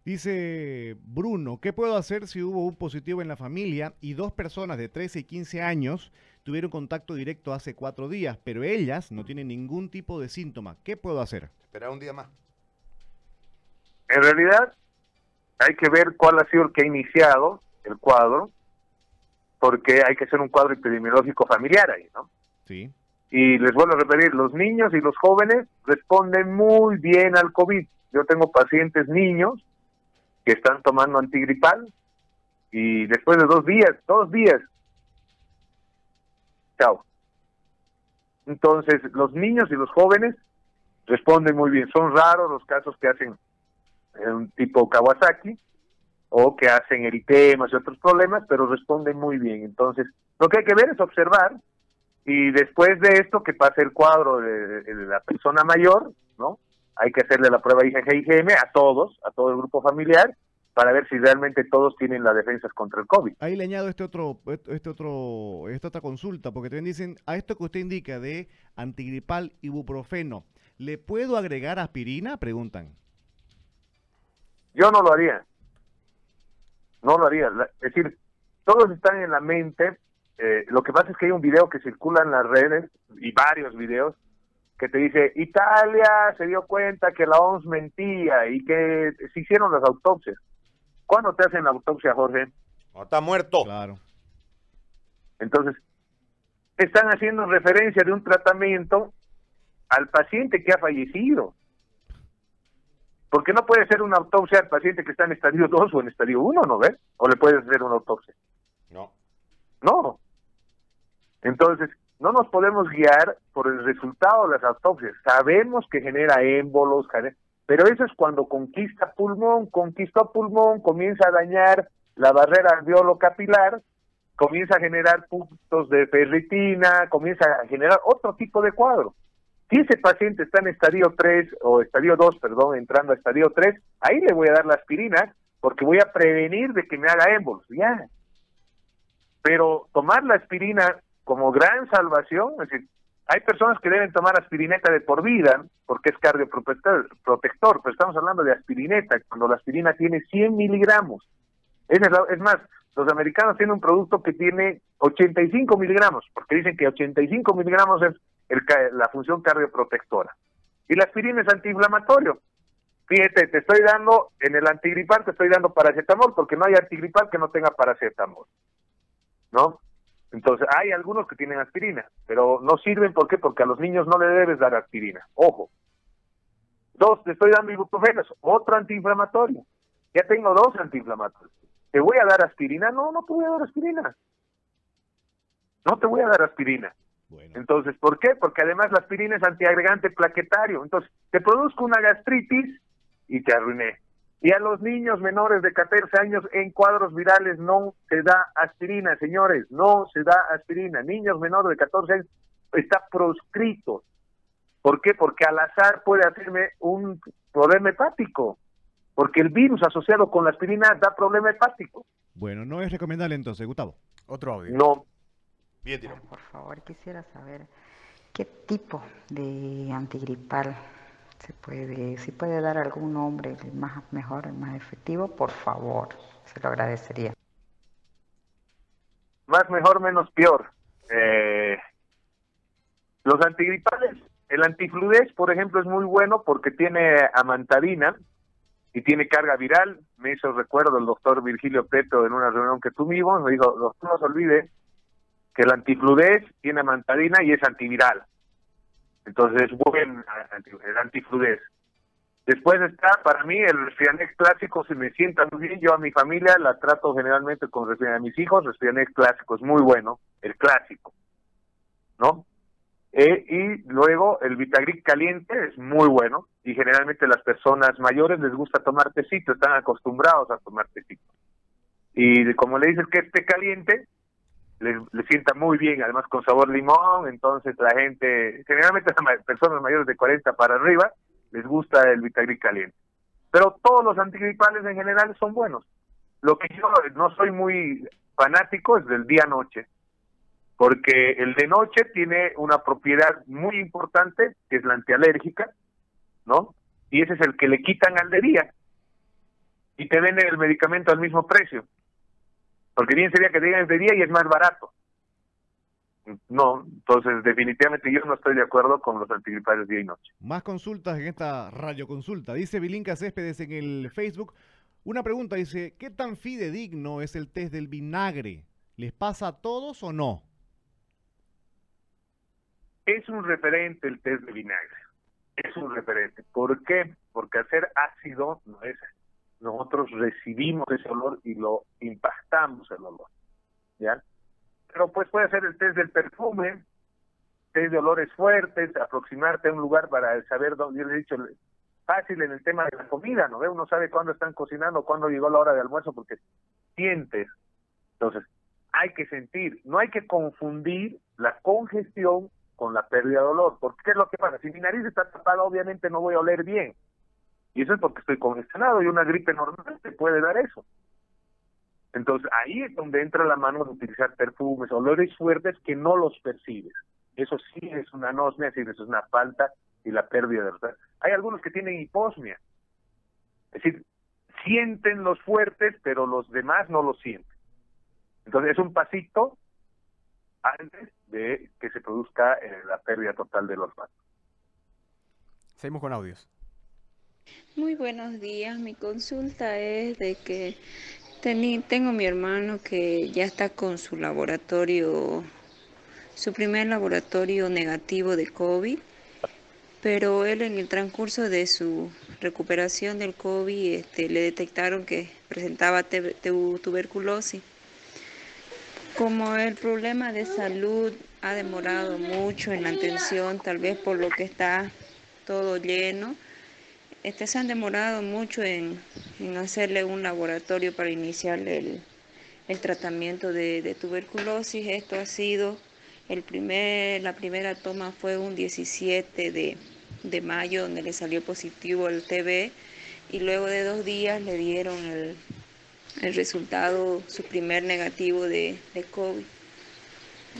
Dice Bruno, ¿qué puedo hacer si hubo un positivo en la familia y dos personas de 13 y 15 años tuvieron contacto directo hace cuatro días, pero ellas no tienen ningún tipo de síntoma? ¿Qué puedo hacer? Esperar un día más. En realidad, hay que ver cuál ha sido el que ha iniciado el cuadro, porque hay que hacer un cuadro epidemiológico familiar ahí, ¿no? Sí. Y les vuelvo a repetir, los niños y los jóvenes responden muy bien al COVID. Yo tengo pacientes niños que están tomando antigripal y después de dos días, dos días, chao. Entonces, los niños y los jóvenes responden muy bien. Son raros los casos que hacen un tipo Kawasaki o que hacen eritemas y otros problemas, pero responden muy bien. Entonces, lo que hay que ver es observar y después de esto que pase el cuadro de, la persona mayor, ¿no? Hay que hacerle la prueba IgG-IgM a todos, a todo el grupo familiar, para ver si realmente todos tienen las defensas contra el COVID. Ahí le añado este otro, este otro, esta otra consulta, porque también dicen, a esto que usted indica de antigripal ibuprofeno, ¿le puedo agregar aspirina? Preguntan. Yo no lo haría. No lo haría. Es decir, todos están en la mente eh, lo que pasa es que hay un video que circula en las redes y varios videos que te dice Italia se dio cuenta que la OMS mentía y que se hicieron las autopsias. ¿Cuándo te hacen la autopsia, Jorge? No está muerto. Claro. Entonces, están haciendo referencia de un tratamiento al paciente que ha fallecido. Porque no puede ser una autopsia al paciente que está en estadio 2 o en estadio 1, ¿no ves? O le puedes hacer una autopsia. No. No. Entonces, no nos podemos guiar por el resultado de las autopsias. Sabemos que genera émbolos, pero eso es cuando conquista pulmón, conquistó pulmón, comienza a dañar la barrera alveolo-capilar, comienza a generar puntos de ferritina, comienza a generar otro tipo de cuadro. Si ese paciente está en estadio 3 o estadio 2, perdón, entrando a estadio 3, ahí le voy a dar la aspirina porque voy a prevenir de que me haga émbolos. Ya. Pero tomar la aspirina como gran salvación, es decir, hay personas que deben tomar aspirineta de por vida porque es cardioprotector, protector, pero estamos hablando de aspirineta, cuando la aspirina tiene 100 miligramos. Es, más, los americanos tienen un producto que tiene 85 miligramos, porque dicen que 85 miligramos es la función cardioprotectora. Y la aspirina es antiinflamatorio. Fíjate, te estoy dando, en el antigripal te estoy dando paracetamol, porque no hay antigripal que no tenga paracetamol. ¿No? Entonces, hay algunos que tienen aspirina, pero no sirven, ¿por qué? Porque a los niños no le debes dar aspirina. Ojo. Dos, te estoy dando ibuprofeno, otro antiinflamatorio. Ya tengo dos antiinflamatorios. ¿Te voy a dar aspirina? No, no te voy a dar aspirina. No te voy a dar aspirina. Entonces, ¿por qué? Porque además la aspirina es antiagregante plaquetario. Entonces, te produzco una gastritis y te arruiné. Y a los niños menores de 14 años en cuadros virales no se da aspirina, señores, no se da aspirina. Niños menores de 14 años está proscrito. ¿Por qué? Porque al azar puede hacerme un problema hepático. Porque el virus asociado con la aspirina da problema hepático. Bueno, no es recomendable entonces, Gustavo. Otro audio. No. Bien, tiro. Por favor, quisiera saber qué tipo de antigripal se puede, si puede dar algún nombre más mejor, más efectivo, por favor, se lo agradecería. Más mejor, menos peor. Eh, los antigripales, el antifludez, por ejemplo, es muy bueno porque tiene amantadina y tiene carga viral. Me hizo recuerdo el doctor Virgilio Petro en una reunión que tuvimos, me dijo, no se olvide que el antifludez tiene amantadina y es antiviral. Entonces es buen el antifludez. Después está, para mí, el Resfrianex clásico se me sienta muy bien. Yo a mi familia la trato generalmente con Resfrianex. A mis hijos, Resfrianex clásico es muy bueno, el clásico. ¿No? Eh, y luego el Vitagric caliente es muy bueno y generalmente las personas mayores les gusta tomar tecito, están acostumbrados a tomar tecito. Y como le dices que esté caliente, le, sienta muy bien, además con sabor limón, entonces la gente, generalmente personas mayores de 40 para arriba, les gusta el Vitagric caliente. Pero todos los antigripales en general son buenos. Lo que yo no soy muy fanático es del día-noche, porque el de noche tiene una propiedad muy importante, que es la antialérgica, ¿no? Y ese es el que le quitan al de día. Y te venden el medicamento al mismo precio. Porque bien sería que digan el de día y es más barato. No, entonces definitivamente yo no estoy de acuerdo con los antigripales día y noche. Más consultas en esta radioconsulta. Dice Vilinca Céspedes en el Facebook. Una pregunta dice, ¿qué tan fidedigno es el test del vinagre? ¿Les pasa a todos o no? Es un referente el test de vinagre. Es un referente. ¿Por qué? Porque hacer ácido no es. Nosotros recibimos ese olor y lo impactamos el olor. ¿Ya? pero pues puede ser el test del perfume, test de olores fuertes, aproximarte a un lugar para saber dónde, yo le he dicho, fácil en el tema de la comida, ¿no? Uno sabe cuándo están cocinando, cuándo llegó la hora de almuerzo, porque sientes. Entonces, hay que sentir, no hay que confundir la congestión con la pérdida de olor, porque ¿qué es lo que pasa? Si mi nariz está tapada, obviamente no voy a oler bien. Y eso es porque estoy congestionado y una gripe normal te puede dar eso. Entonces ahí es donde entra la mano de utilizar perfumes, olores fuertes que no los percibes. Eso sí es una anosmia, sí, eso es una falta y la pérdida de verdad. Hay algunos que tienen hiposmia, es decir, sienten los fuertes, pero los demás no los sienten. Entonces es un pasito antes de que se produzca eh, la pérdida total de los olfato. Seguimos con audios. Muy buenos días. Mi consulta es de que tengo mi hermano que ya está con su laboratorio, su primer laboratorio negativo de COVID, pero él en el transcurso de su recuperación del COVID este, le detectaron que presentaba tuberculosis. Como el problema de salud ha demorado mucho en la atención, tal vez por lo que está todo lleno, este, se han demorado mucho en, hacerle un laboratorio para iniciar el, tratamiento de, tuberculosis. Esto ha sido, el primer, la primera toma fue un 17 de, mayo, donde le salió positivo el TB, y luego de dos días le dieron el, resultado, su primer negativo de, de COVID.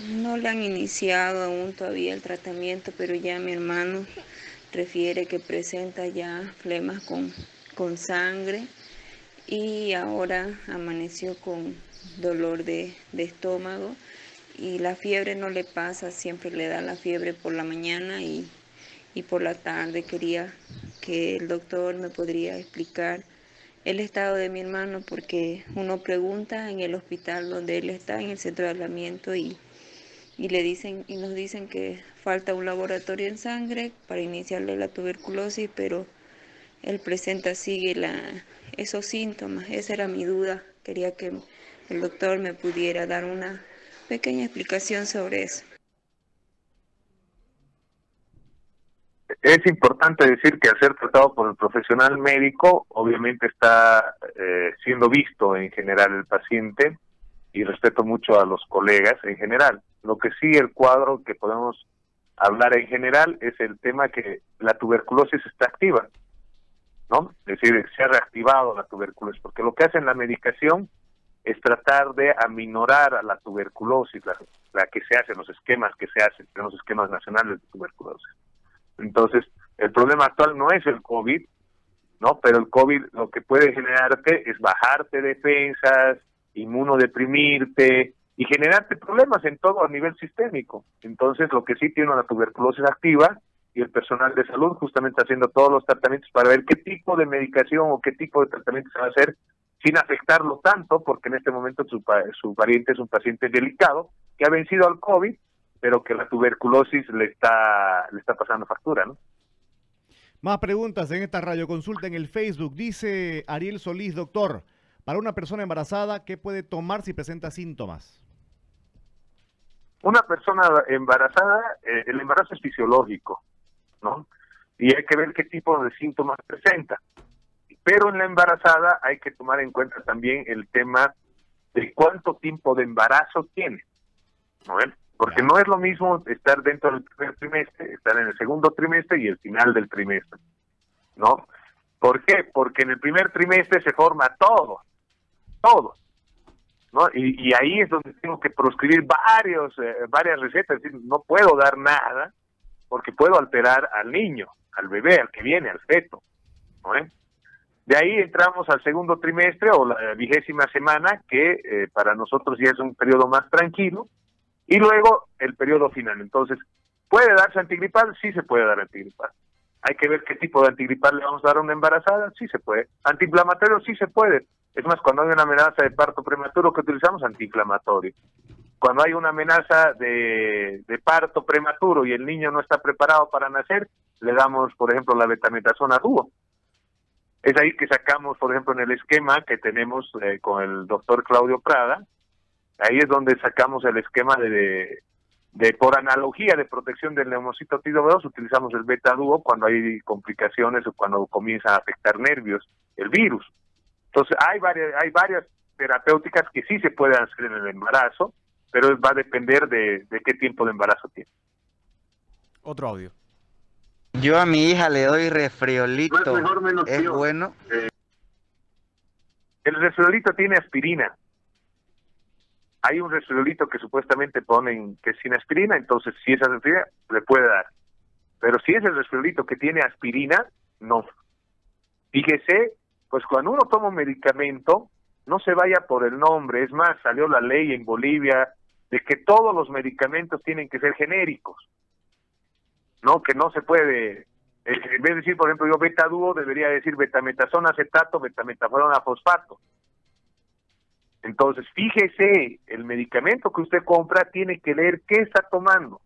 No le han iniciado aún todavía el tratamiento, pero ya mi hermano refiere que presenta ya flemas con, con sangre y ahora amaneció con dolor de, estómago y la fiebre no le pasa, siempre le da la fiebre por la mañana y, y por la tarde. Quería que el doctor me podría explicar el estado de mi hermano porque uno pregunta en el hospital donde él está, en el centro de aislamiento y y le dicen y nos dicen que falta un laboratorio en sangre para iniciarle la tuberculosis, pero él presenta sigue la, esos síntomas. Esa era mi duda. Quería que el doctor me pudiera dar una pequeña explicación sobre eso. Es importante decir que al ser tratado por el profesional médico, obviamente está eh, siendo visto en general el paciente y respeto mucho a los colegas en general. Lo que sí el cuadro que podemos hablar en general es el tema que la tuberculosis está activa, ¿no? Es decir, se ha reactivado la tuberculosis, porque lo que hace en la medicación es tratar de aminorar a la tuberculosis, la, que se hace, los esquemas que se hacen, los esquemas nacionales de tuberculosis. Entonces, el problema actual no es el COVID, ¿no? Pero el COVID lo que puede generarte es bajarte defensas, inmunodeprimirte y generarte problemas en todo a nivel sistémico. Entonces, lo que sí tiene una tuberculosis activa y el personal de salud justamente haciendo todos los tratamientos para ver qué tipo de medicación o qué tipo de tratamiento se va a hacer sin afectarlo tanto, porque en este momento su, su pariente es un paciente delicado que ha vencido al COVID, pero que la tuberculosis le está, le está pasando factura, ¿no? Más preguntas en esta radioconsulta en el Facebook. Dice Ariel Solís, doctor, para una persona embarazada, ¿qué puede tomar si presenta síntomas? Una persona embarazada, eh, el embarazo es fisiológico, ¿no? Y hay que ver qué tipo de síntomas presenta. Pero en la embarazada hay que tomar en cuenta también el tema de cuánto tiempo de embarazo tiene, ¿no? Porque no es lo mismo estar dentro del primer trimestre, estar en el segundo trimestre y el final del trimestre, ¿no? ¿Por qué? Porque en el primer trimestre se forma todo, todo. ¿No? Y, ahí es donde tengo que proscribir varios, eh, varias recetas, es decir, no puedo dar nada porque puedo alterar al niño, al bebé, al que viene, al feto. ¿no? De ahí entramos al segundo trimestre o la vigésima semana, que eh, para nosotros ya es un periodo más tranquilo, y luego el periodo final. Entonces, ¿puede darse antigripal? Sí se puede dar antigripal. Hay que ver qué tipo de antigripal le vamos a dar a una embarazada, sí se puede. Antiinflamatorio sí se puede. Es más, cuando hay una amenaza de parto prematuro, que utilizamos antiinflamatorio. Cuando hay una amenaza de, parto prematuro y el niño no está preparado para nacer, le damos, por ejemplo, la betametasona dúo. Es ahí que sacamos, por ejemplo, en el esquema que tenemos eh, con el doctor Claudio Prada, ahí es donde sacamos el esquema de, de por analogía de protección del neumocito T2, utilizamos el beta dúo cuando hay complicaciones o cuando comienza a afectar nervios, el virus. Entonces, hay varias, hay varias terapéuticas que sí se pueden hacer en el embarazo, pero va a depender de, qué tiempo de embarazo tiene. Otro audio. Yo a mi hija le doy refriolito. ¿Es bueno? Eh, el refriolito tiene aspirina hay un resfriolito que supuestamente ponen que es sin aspirina, entonces si es aspirina, le puede dar. Pero si es el resfriolito que tiene aspirina, no. Fíjese, pues cuando uno toma un medicamento, no se vaya por el nombre. Es más, salió la ley en Bolivia de que todos los medicamentos tienen que ser genéricos. No, que no se puede. Eh, en vez de decir, por ejemplo, yo beta dúo, debería decir betametasona acetato, betametasona fosfato. Entonces, fíjese, el medicamento que usted compra tiene que leer qué está tomando.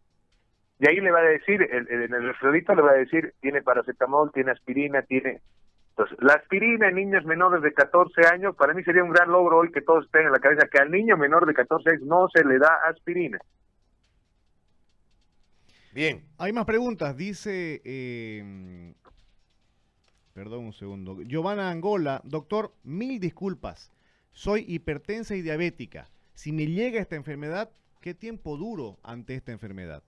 Y ahí le va a decir, en el refrigerito le va a decir, tiene paracetamol, tiene aspirina, tiene... Entonces, la aspirina en niños menores de 14 años, para mí sería un gran logro hoy que todos estén en la cabeza, que al niño menor de 14 años no se le da aspirina. Bien. Hay más preguntas. Dice, eh, perdón un segundo, Giovanna Angola, doctor, mil disculpas soy hipertensa y diabética. Si me llega esta enfermedad, ¿qué tiempo duro ante esta enfermedad?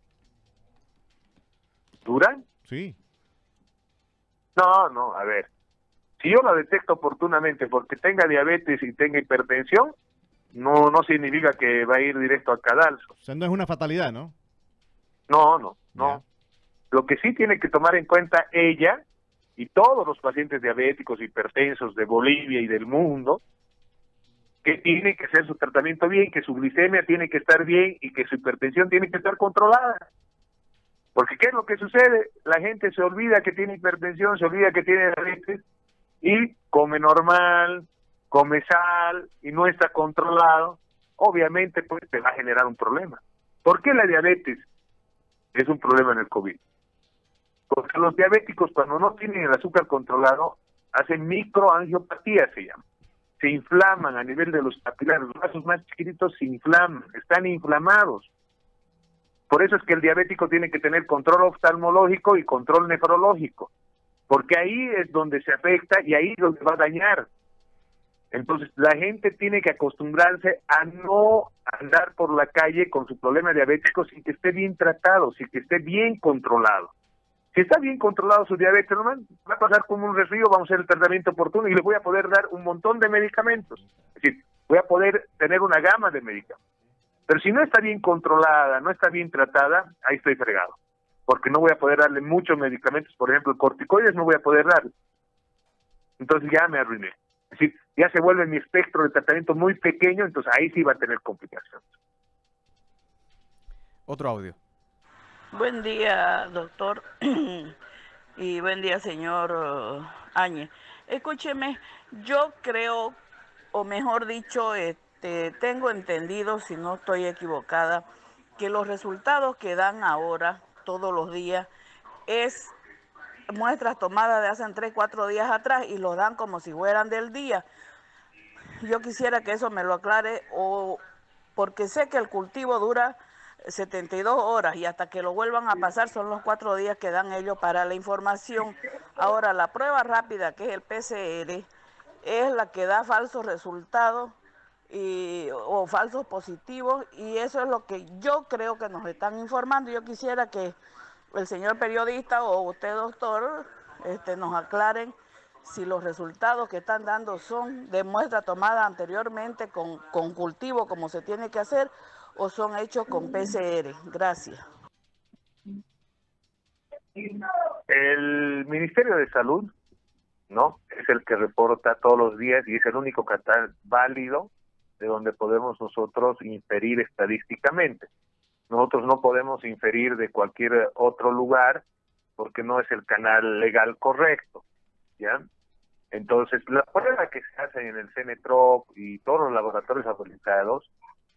¿Dura? Sí. No, no, a ver. Si yo la detecto oportunamente porque tenga diabetes y tenga hipertensión, no no significa que va a ir directo al cadalso. O sea, no es una fatalidad, ¿no? No, no, no. Lo que sí tiene que tomar en cuenta ella y todos los pacientes diabéticos, hipertensos de Bolivia y del mundo, que tiene que hacer su tratamiento bien, que su glicemia tiene que estar bien y que su hipertensión tiene que estar controlada. Porque ¿qué es lo que sucede? La gente se olvida que tiene hipertensión, se olvida que tiene diabetes y come normal, come sal y no está controlado. Obviamente pues te va a generar un problema. ¿Por qué la diabetes es un problema en el COVID? Porque los diabéticos cuando no tienen el azúcar controlado hacen microangiopatía se llama se inflaman a nivel de los capilares, los vasos más chiquitos se inflaman, están inflamados. Por eso es que el diabético tiene que tener control oftalmológico y control nefrológico, porque ahí es donde se afecta y ahí es donde va a dañar. Entonces la gente tiene que acostumbrarse a no andar por la calle con su problema diabético sin que esté bien tratado, sin que esté bien controlado. Si está bien controlado su diabetes, va a pasar como un resfrío, vamos a hacer el tratamiento oportuno y le voy a poder dar un montón de medicamentos. Es decir, voy a poder tener una gama de medicamentos. Pero si no está bien controlada, no está bien tratada, ahí estoy fregado. Porque no voy a poder darle muchos medicamentos, por ejemplo, corticoides no voy a poder darle. Entonces ya me arruiné. Es decir, ya se vuelve mi espectro de tratamiento muy pequeño, entonces ahí sí va a tener complicaciones. Otro audio. Buen día, doctor. y buen día, señor uh, Áñez. Escúcheme, yo creo, o mejor dicho, este, tengo entendido, si no estoy equivocada, que los resultados que dan ahora, todos los días, es muestras tomadas de hace 3, 4 días atrás y los dan como si fueran del día. Yo quisiera que eso me lo aclare, o porque sé que el cultivo dura 72 horas y hasta que lo vuelvan a pasar son los cuatro días que dan ellos para la información. Ahora, la prueba rápida, que es el PCR, es la que da falsos resultados y, o falsos positivos y eso es lo que yo creo que nos están informando. Yo quisiera que el señor periodista o usted, doctor, este, nos aclaren si los resultados que están dando son de muestra tomada anteriormente con, con cultivo como se tiene que hacer o son hechos con PCR. Gracias. El Ministerio de Salud, ¿no? Es el que reporta todos los días y es el único canal válido de donde podemos nosotros inferir estadísticamente. Nosotros no podemos inferir de cualquier otro lugar porque no es el canal legal correcto, ¿ya? Entonces, la prueba que se hace en el CENETROP y todos los laboratorios autorizados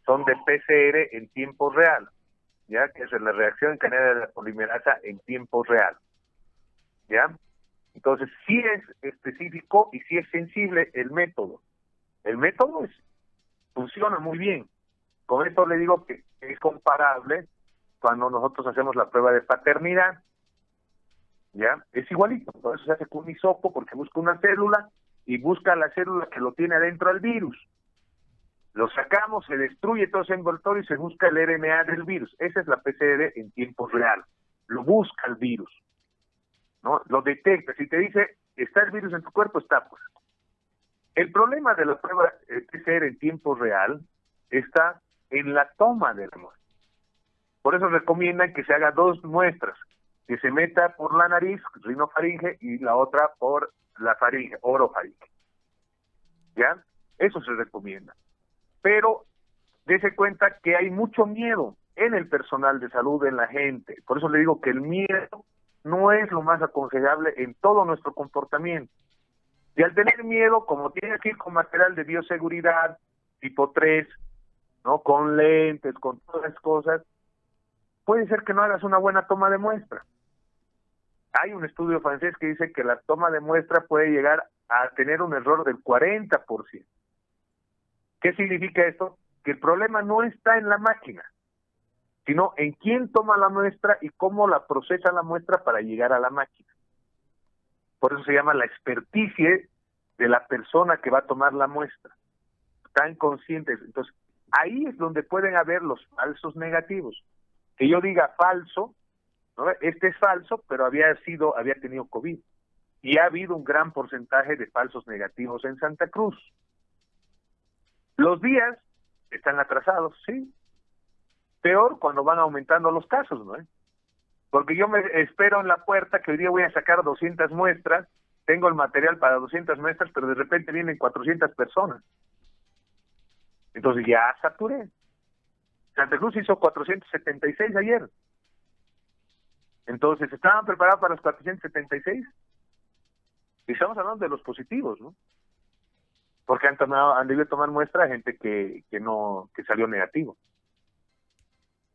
son de PCR en tiempo real, ¿ya? Que es la reacción cadena de la polimerasa en tiempo real, ¿ya? Entonces, sí es específico y sí es sensible el método. El método es, funciona muy bien. Con esto le digo que es comparable cuando nosotros hacemos la prueba de paternidad. ¿Ya? Es igualito. Por eso se hace con un hisopo porque busca una célula y busca la célula que lo tiene adentro al virus. Lo sacamos, se destruye todo ese envoltorio y se busca el RNA del virus. Esa es la PCR en tiempo real. Lo busca el virus. ¿no? Lo detecta. Si te dice, está el virus en tu cuerpo, está pues. El problema de la prueba PCR en tiempo real está en la toma de la muestra. Por eso recomiendan que se haga dos muestras, que se meta por la nariz, rinofaringe, y la otra por la faringe, orofaringe. ¿Ya? Eso se recomienda. Pero dése cuenta que hay mucho miedo en el personal de salud, en la gente. Por eso le digo que el miedo no es lo más aconsejable en todo nuestro comportamiento. Y al tener miedo, como tiene que ir con material de bioseguridad, tipo 3, ¿no? Con lentes, con todas las cosas, puede ser que no hagas una buena toma de muestra. Hay un estudio francés que dice que la toma de muestra puede llegar a tener un error del 40%. ¿Qué significa esto? Que el problema no está en la máquina, sino en quién toma la muestra y cómo la procesa la muestra para llegar a la máquina. Por eso se llama la experticie de la persona que va a tomar la muestra. Están conscientes. Entonces, ahí es donde pueden haber los falsos negativos. Que yo diga falso, ¿no? este es falso, pero había sido, había tenido COVID. Y ha habido un gran porcentaje de falsos negativos en Santa Cruz. Los días están atrasados, sí. Peor cuando van aumentando los casos, ¿no? Porque yo me espero en la puerta que hoy día voy a sacar 200 muestras, tengo el material para 200 muestras, pero de repente vienen 400 personas. Entonces ya saturé. Santa Cruz hizo 476 ayer. Entonces, ¿estaban preparados para los 476? Y estamos hablando de los positivos, ¿no? Porque han, tomado, han debido tomar muestra a gente que, que no que salió negativo.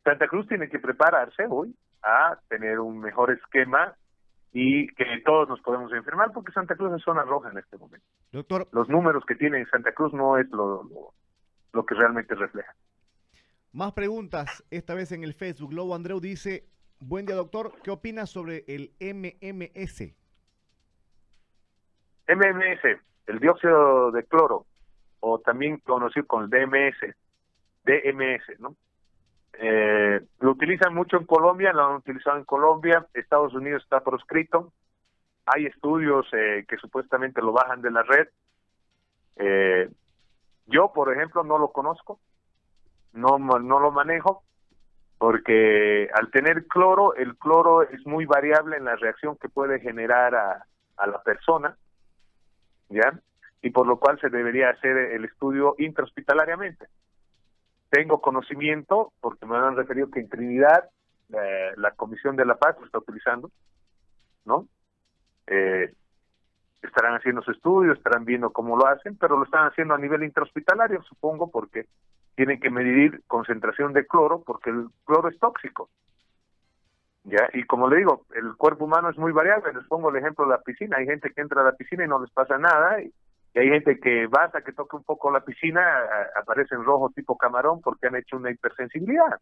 Santa Cruz tiene que prepararse hoy a tener un mejor esquema y que todos nos podemos enfermar porque Santa Cruz es zona roja en este momento. Doctor. Los números que tiene Santa Cruz no es lo, lo, que realmente refleja. Más preguntas, esta vez en el Facebook. Lobo Andreu dice, buen día doctor, ¿qué opinas sobre el MMS? MMS, el dióxido de cloro, o también conocido como el DMS, DMS, ¿no? Eh, lo utilizan mucho en Colombia, lo han utilizado en Colombia, Estados Unidos está proscrito, hay estudios eh, que supuestamente lo bajan de la red. Eh, yo, por ejemplo, no lo conozco, no, lo manejo, porque al tener cloro, el cloro es muy variable en la reacción que puede generar a, a la persona, ¿ya? Y por lo cual se debería hacer el estudio intrahospitalariamente tengo conocimiento, porque me han referido que en Trinidad eh, la Comisión de la Paz lo está utilizando, ¿no? Eh, estarán haciendo su estudio, estarán viendo cómo lo hacen, pero lo están haciendo a nivel intrahospitalario, supongo, porque tienen que medir concentración de cloro, porque el cloro es tóxico. ¿Ya? Y como le digo, el cuerpo humano es muy variable. Les pongo el ejemplo de la piscina. Hay gente que entra a la piscina y no les pasa nada, y y hay gente que basta que toque un poco la piscina, aparece en rojo tipo camarón porque han hecho una hipersensibilidad.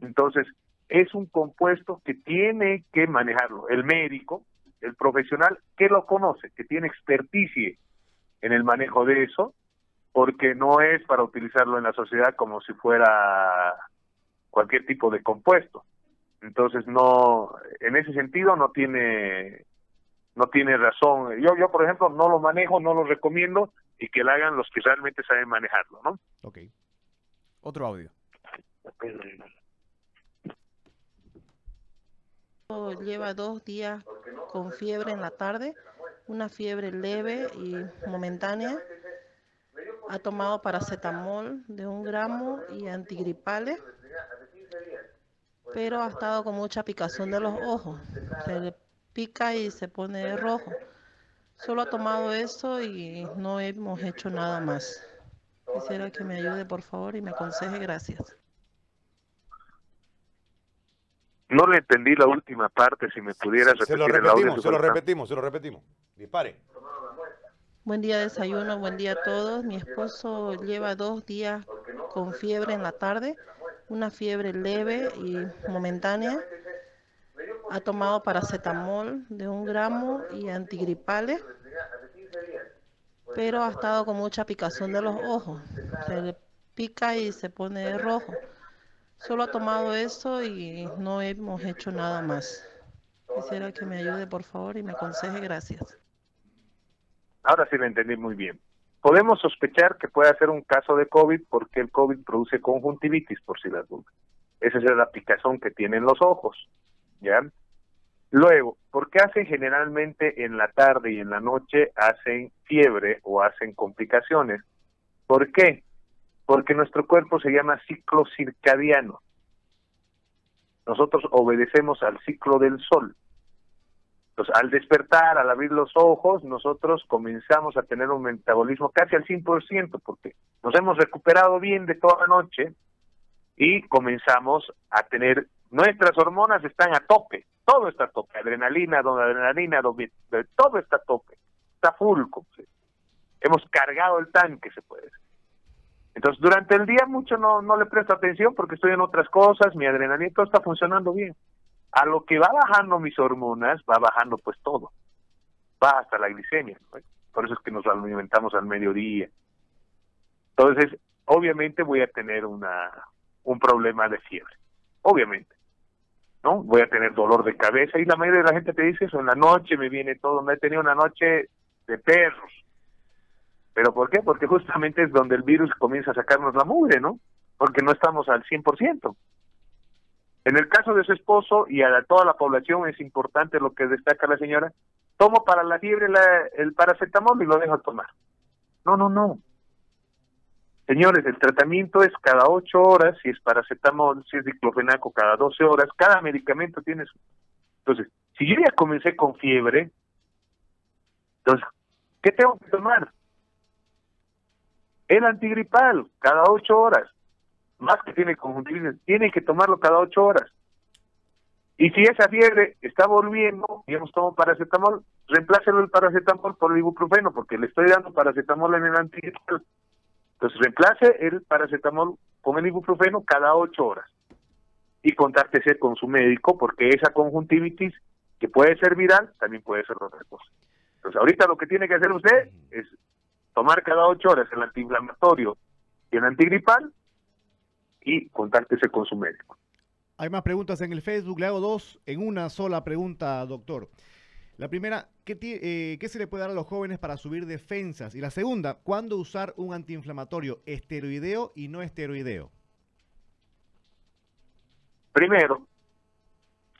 Entonces, es un compuesto que tiene que manejarlo el médico, el profesional que lo conoce, que tiene experticia en el manejo de eso, porque no es para utilizarlo en la sociedad como si fuera cualquier tipo de compuesto. Entonces no, en ese sentido no tiene, no tiene razón. Yo, yo por ejemplo no lo manejo, no lo recomiendo y que lo hagan los que realmente saben manejarlo, ¿no? Ok. Otro audio. Lleva dos días con fiebre en la tarde, una fiebre leve y momentánea. Ha tomado paracetamol de un gramo y antigripales, pero ha estado con mucha picazón de los ojos. Se le pica y se pone rojo. Solo ha tomado eso y no hemos hecho nada más. Quisiera que me ayude, por favor, y me aconseje. Gracias. No le entendí la última parte, si me pudieras repetir Se lo el audio. repetimos, se lo repetimos, se lo repetimos. Dispare. Buen día desayuno, buen día a todos. Mi esposo lleva dos días con fiebre en la tarde, una fiebre leve y momentánea. Ha tomado paracetamol de un gramo y antigripales, pero ha estado con mucha picazón de los ojos. Se le pica y se pone rojo. Solo ha tomado eso y no hemos hecho nada más. Quisiera que me ayude, por favor, y me aconseje. Gracias. Ahora sí lo entendí muy bien. Podemos sospechar que puede ser un caso de COVID porque el COVID produce conjuntivitis, por si las dudas. Esa es la picazón que tienen los ojos. Luego, ¿por qué hacen generalmente en la tarde y en la noche hacen fiebre o hacen complicaciones? ¿Por qué? Porque nuestro cuerpo se llama ciclo circadiano. Nosotros obedecemos al ciclo del sol. Entonces, al despertar, al abrir los ojos, nosotros comenzamos a tener un metabolismo casi al 100%, porque nos hemos recuperado bien de toda la noche y comenzamos a tener, nuestras hormonas están a tope, todo está a tope, adrenalina, adrenalina, todo está a tope, está full. Hemos cargado el tanque, se puede decir. Entonces, durante el día mucho no, no le presto atención porque estoy en otras cosas, mi adrenalina todo está funcionando bien a lo que va bajando mis hormonas, va bajando pues todo. Va hasta la glicemia. Por eso es que nos alimentamos al mediodía. Entonces, obviamente voy a tener una un problema de fiebre. Obviamente. ¿No? Voy a tener dolor de cabeza y la mayoría de la gente te dice eso, en la noche me viene todo, me he tenido una noche de perros. ¿Pero por qué? Porque justamente es donde el virus comienza a sacarnos la mugre, ¿no? Porque no estamos al 100%. En el caso de su esposo y a toda la población es importante lo que destaca la señora, tomo para la fiebre el paracetamol y lo dejo tomar. No, no, no. Señores, el tratamiento es cada ocho horas, si es paracetamol, si es diclofenaco, cada 12 horas, cada medicamento tiene su... Entonces, si yo ya comencé con fiebre, entonces, ¿qué tengo que tomar? El antigripal, cada ocho horas más que tiene conjuntivitis, tiene que tomarlo cada ocho horas. Y si esa fiebre está volviendo, digamos, tomo paracetamol, reemplácelo el paracetamol por el ibuprofeno, porque le estoy dando paracetamol en el antigripal. Entonces, reemplace el paracetamol con el ibuprofeno cada ocho horas. Y contáctese con su médico, porque esa conjuntivitis, que puede ser viral, también puede ser otra cosa. Entonces, ahorita lo que tiene que hacer usted es tomar cada ocho horas el antiinflamatorio y el antigripal, y contáctese con su médico. Hay más preguntas en el Facebook, le hago dos en una sola pregunta, doctor. La primera, ¿qué, eh, ¿qué, se le puede dar a los jóvenes para subir defensas? Y la segunda, ¿cuándo usar un antiinflamatorio esteroideo y no esteroideo? Primero,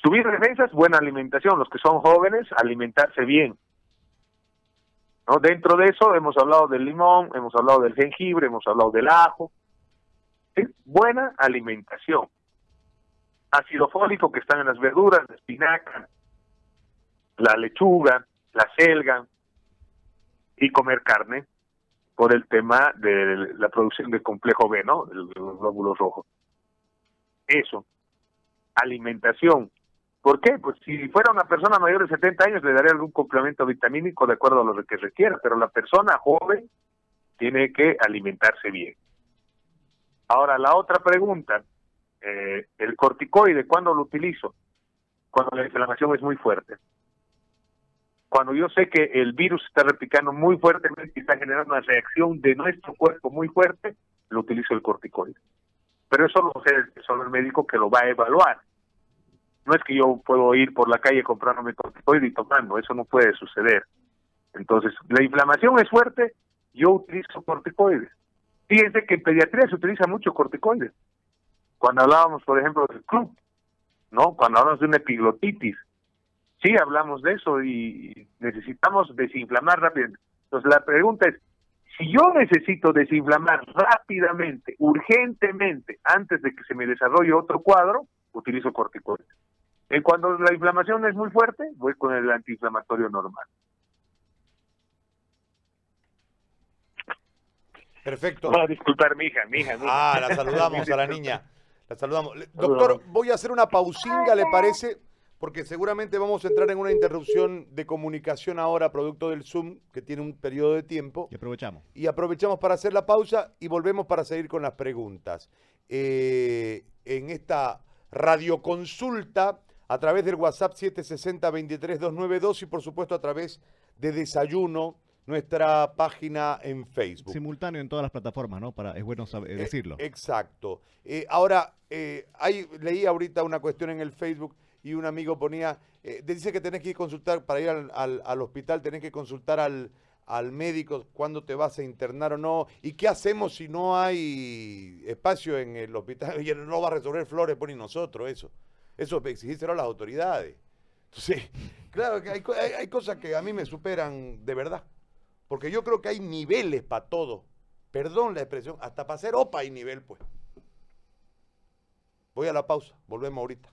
subir defensas, buena alimentación. Los que son jóvenes, alimentarse bien. ¿No? Dentro de eso hemos hablado del limón, hemos hablado del jengibre, hemos hablado del ajo, buena alimentación. Ácido fólico que están en las verduras, la espinaca, la lechuga, la selga y comer carne por el tema de la producción del complejo B, ¿no? De los glóbulos rojos. Eso. Alimentación. ¿Por qué? Pues si fuera una persona mayor de 70 años le daría algún complemento vitamínico de acuerdo a lo que requiera, pero la persona joven tiene que alimentarse bien. Ahora, la otra pregunta, eh, el corticoide, ¿cuándo lo utilizo? Cuando la inflamación es muy fuerte. Cuando yo sé que el virus está replicando muy fuertemente y está generando una reacción de nuestro cuerpo muy fuerte, lo utilizo el corticoide. Pero eso lo sé solo el médico que lo va a evaluar. No es que yo puedo ir por la calle comprándome corticoide y tomando, eso no puede suceder. Entonces, la inflamación es fuerte, yo utilizo corticoides. Fíjense que en pediatría se utiliza mucho corticoides. Cuando hablábamos, por ejemplo, del club, ¿no? Cuando hablamos de una epiglotitis, sí hablamos de eso y necesitamos desinflamar rápidamente. Entonces, la pregunta es, si yo necesito desinflamar rápidamente, urgentemente, antes de que se me desarrolle otro cuadro, utilizo corticoides. Y cuando la inflamación es muy fuerte, voy con el antiinflamatorio normal. Perfecto. No, disculpar, mi hija, mi hija. Ah, la saludamos a la niña. La saludamos. Doctor, voy a hacer una pausinga, ¿le parece? Porque seguramente vamos a entrar en una interrupción de comunicación ahora, producto del Zoom, que tiene un periodo de tiempo. Y aprovechamos. Y aprovechamos para hacer la pausa y volvemos para seguir con las preguntas. Eh, en esta radioconsulta, a través del WhatsApp 760-23292 y por supuesto a través de Desayuno, nuestra página en Facebook. Simultáneo en todas las plataformas, ¿no? Para, es bueno saber- Eh, decirlo. exacto. Eh, ahora, hay, leí ahorita una cuestión en el Facebook y un amigo ponía, eh, dice que tenés que ir consultar, para ir al, al- al hospital, tenés que consultar al, al médico cuándo te vas a internar o no. ¿Y qué hacemos si no hay espacio en el hospital? Y no va a resolver Flores, pone nosotros eso. Eso exigírselo a las autoridades. Entonces, claro que hay- hay cosas que a mí me superan de verdad. Porque yo creo que hay niveles para todo. Perdón la expresión, hasta para hacer OPA hay nivel, pues. Voy a la pausa, volvemos ahorita.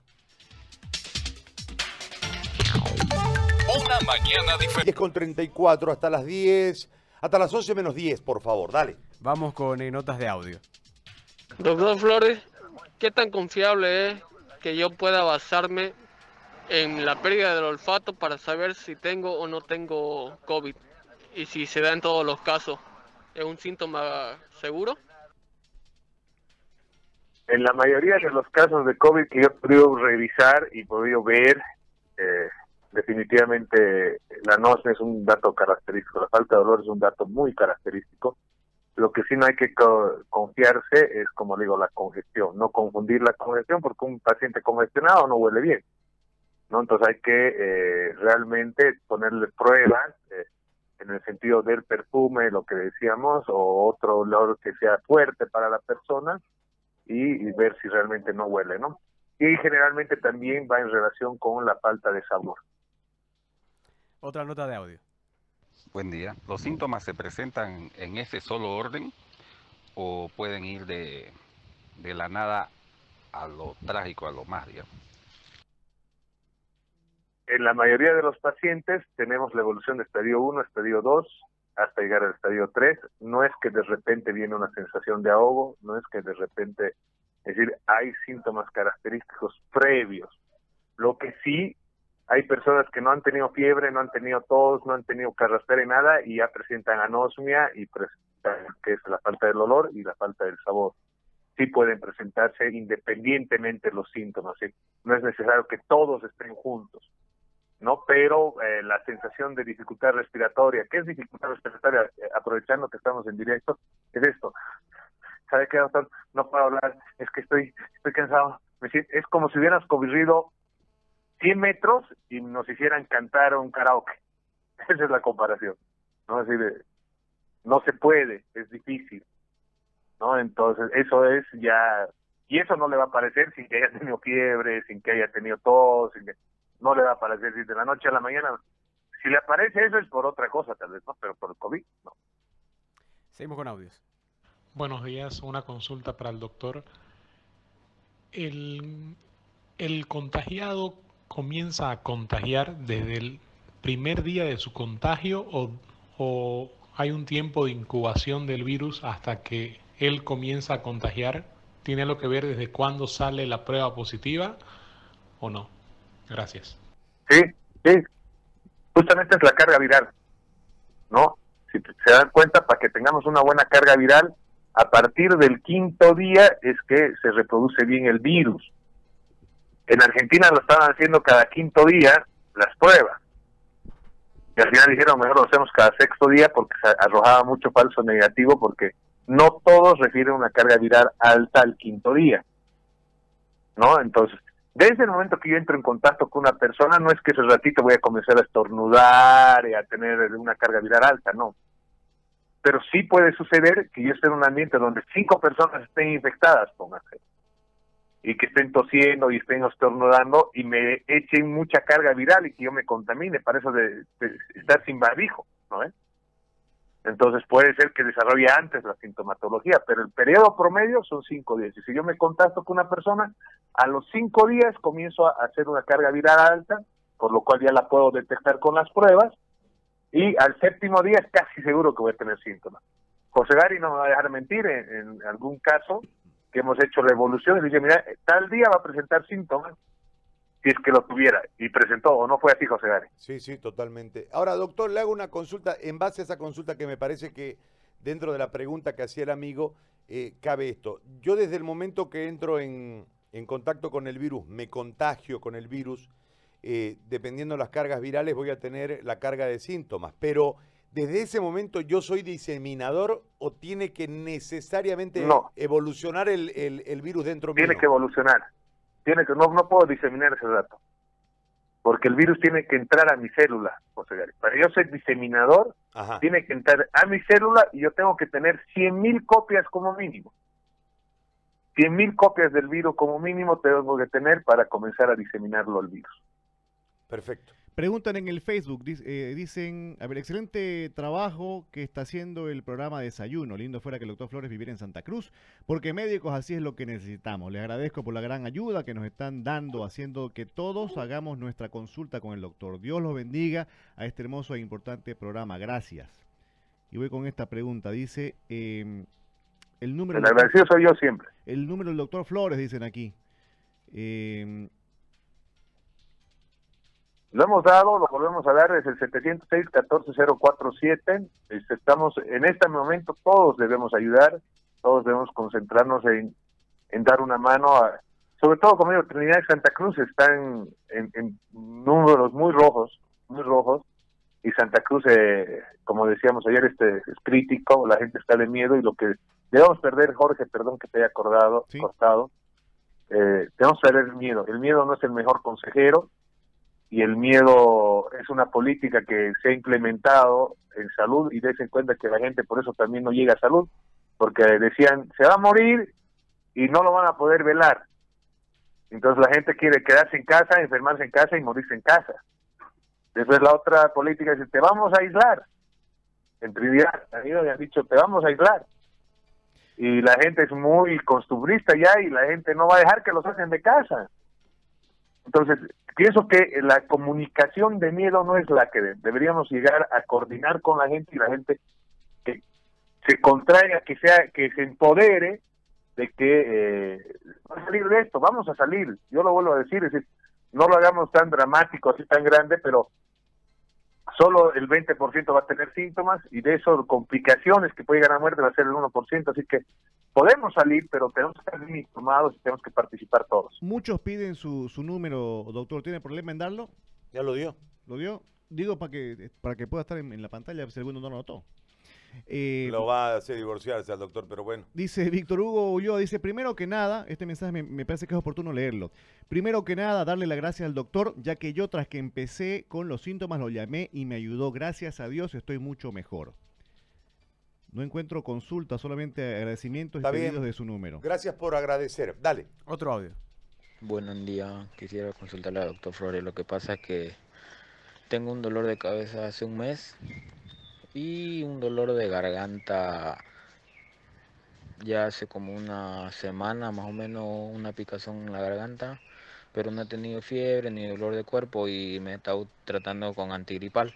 Una mañana diferente. 10 con 34 hasta las 10, hasta las 11 menos 10, por favor, dale. Vamos con eh, notas de audio. Doctor Flores, ¿qué tan confiable es que yo pueda basarme en la pérdida del olfato para saber si tengo o no tengo COVID? Y si se da en todos los casos, ¿es un síntoma seguro? En la mayoría de los casos de COVID que yo he podido revisar y podido ver, eh, definitivamente la NOS es un dato característico, la falta de dolor es un dato muy característico. Lo que sí no hay que co- confiarse es, como digo, la congestión, no confundir la congestión porque un paciente congestionado no huele bien. ¿no? Entonces hay que eh, realmente ponerle pruebas eh, en el sentido del perfume, lo que decíamos, o otro olor que sea fuerte para la persona y, y ver si realmente no huele, ¿no? Y generalmente también va en relación con la falta de sabor. Otra nota de audio. Buen día. ¿Los síntomas se presentan en ese solo orden o pueden ir de, de la nada a lo trágico, a lo más, digamos? En la mayoría de los pacientes tenemos la evolución de estadio 1, estadio 2, hasta llegar al estadio 3. No es que de repente viene una sensación de ahogo, no es que de repente, es decir, hay síntomas característicos previos. Lo que sí, hay personas que no han tenido fiebre, no han tenido tos, no han tenido carraspera y nada, y ya presentan anosmia y presentan que es la falta del olor y la falta del sabor. Sí pueden presentarse independientemente los síntomas, ¿sí? no es necesario que todos estén juntos. ¿no? Pero eh, la sensación de dificultad respiratoria, ¿qué es dificultad respiratoria? Eh, aprovechando que estamos en directo, es esto. ¿Sabe qué, doctor? No puedo hablar, es que estoy, estoy cansado. Es como si hubieras corrido 100 metros y nos hicieran cantar un karaoke. Esa es la comparación. ¿no? Es decir, no se puede, es difícil. ¿no? Entonces, eso es ya, y eso no le va a aparecer sin que haya tenido fiebre, sin que haya tenido tos, sin que, no le va a aparecer si de la noche a la mañana. Si le aparece eso es por otra cosa, tal vez, ¿no? Pero por el COVID, no. Seguimos con audios. Buenos días, una consulta para el doctor. El, el contagiado comienza a contagiar desde el primer día de su contagio o, o hay un tiempo de incubación del virus hasta que él comienza a contagiar? ¿Tiene algo que ver desde cuándo sale la prueba positiva o no? Gracias. Sí, sí. Justamente es la carga viral, ¿no? Si se dan cuenta, para que tengamos una buena carga viral, A partir del quinto día es que se reproduce bien el virus. En Argentina lo estaban haciendo cada quinto día las pruebas. Y al final dijeron, mejor lo hacemos cada sexto día porque se arrojaba mucho falso negativo porque no todos refieren una carga viral alta al quinto día. ¿No? Entonces, desde el momento que yo entro en contacto con una persona, no es que ese ratito voy a comenzar a estornudar y a tener una carga viral alta, no. Pero sí puede suceder que yo esté en un ambiente donde cinco personas estén infectadas, póngase y que estén tosiendo y estén estornudando y me echen mucha carga viral y que yo me contamine, para eso de, estar sin barbijo, ¿no Entonces puede ser que desarrolle antes la sintomatología, pero el periodo promedio son cinco días. Y si yo me contacto con una persona, a los cinco días comienzo a hacer una carga viral alta, por lo cual ya la puedo detectar con las pruebas, y al séptimo día es casi seguro que voy a tener síntomas. José Gary no me va a dejar mentir, en, en algún caso que hemos hecho revolución y dice, mira, tal día va a presentar síntomas si es que lo tuviera. Y presentó, o no fue así, José Gare. Sí, sí, totalmente. Ahora, doctor, le hago una consulta, en base a esa consulta que me parece que dentro de la pregunta que hacía el amigo, eh, cabe esto. Yo desde el momento que entro en, en, contacto con el virus, me contagio con el virus, eh, dependiendo de las cargas virales voy a tener la carga de síntomas, pero desde ese momento yo soy diseminador o tiene que necesariamente evolucionar el, el, virus dentro mío? Tiene que evolucionar. Tiene que, no, no puedo diseminar ese dato. Porque el virus tiene que entrar a mi célula, José Gary. Para yo ser diseminador, tiene que entrar a mi célula y yo tengo que tener 100.000 copias como mínimo. 100.000 copias del virus como mínimo tengo que tener para comenzar a diseminarlo al virus. Perfecto. Preguntan en el Facebook, eh, dicen, a ver, excelente trabajo que está haciendo el programa Desayuno. Lindo fuera que el doctor Flores viviera en Santa Cruz, porque médicos así es lo que necesitamos. Le agradezco por la gran ayuda que nos están dando, haciendo que todos hagamos nuestra consulta con el doctor. Dios los bendiga a este hermoso e importante programa. Gracias. Y voy con esta pregunta. Dice, em, el número... El agradecido soy yo siempre. El número del doctor Flores, dicen aquí. Eh, lo hemos dado, lo volvemos a dar, es el 706-14047. Este, estamos, en este momento todos debemos ayudar, todos debemos concentrarnos en, en dar una mano, sobre todo como digo, Trinidad y Santa Cruz están en, números muy rojos, muy rojos, y Santa Cruz, eh, como decíamos ayer, este es crítico, la gente está de miedo y lo que debemos perder, Jorge, perdón que te haya acordado, cortado, eh, debemos perder el miedo. El miedo no es el mejor consejero, y el miedo es una política que se ha implementado en salud y des en cuenta que la gente por eso también no llega a salud, porque decían, se va a morir y no lo van a poder velar. Entonces la gente quiere quedarse en casa, enfermarse en casa y morirse en casa. Después la otra política dice, te vamos a aislar. En Trinidad, me han dicho, te vamos a aislar. Y la gente es muy costumbrista ya y la gente no va a dejar que los hacen de casa. Entonces, pienso que la comunicación de miedo no es la que deberíamos llegar a coordinar con la gente y la gente que se contraiga, que sea, que se empodere de que eh, va a salir de esto, vamos a salir. Yo lo vuelvo a decir, no lo hagamos tan dramático, así tan grande, pero solo el 20% va a tener síntomas y de eso complicaciones que puede llegar a muerte va a ser el 1%, así que podemos salir, pero tenemos que estar bien informados y tenemos que participar todos. Muchos piden su, su número, doctor, ¿tiene problema en darlo? Ya lo dio. ¿Lo dio? Digo para que para que pueda estar en, la pantalla si alguno no lo notó. Eh, lo va a hacer divorciarse al doctor, pero bueno. Dice Víctor Hugo Ulloa, dice, primero que nada, este mensaje me, me, parece que es oportuno leerlo. Primero que nada, darle la gracia al doctor, ya que yo tras que empecé con los síntomas lo llamé y me ayudó. Gracias a Dios estoy mucho mejor. No encuentro consulta, solamente agradecimientos y pedidos de su número. Gracias por agradecer. Dale. Otro audio. Buen día. Quisiera consultarle al doctor Flores. Lo que pasa es que tengo un dolor de cabeza hace un mes y un dolor de garganta ya hace como una semana, más o menos una picazón en la garganta, pero no he tenido fiebre ni dolor de cuerpo y me he estado tratando con antigripal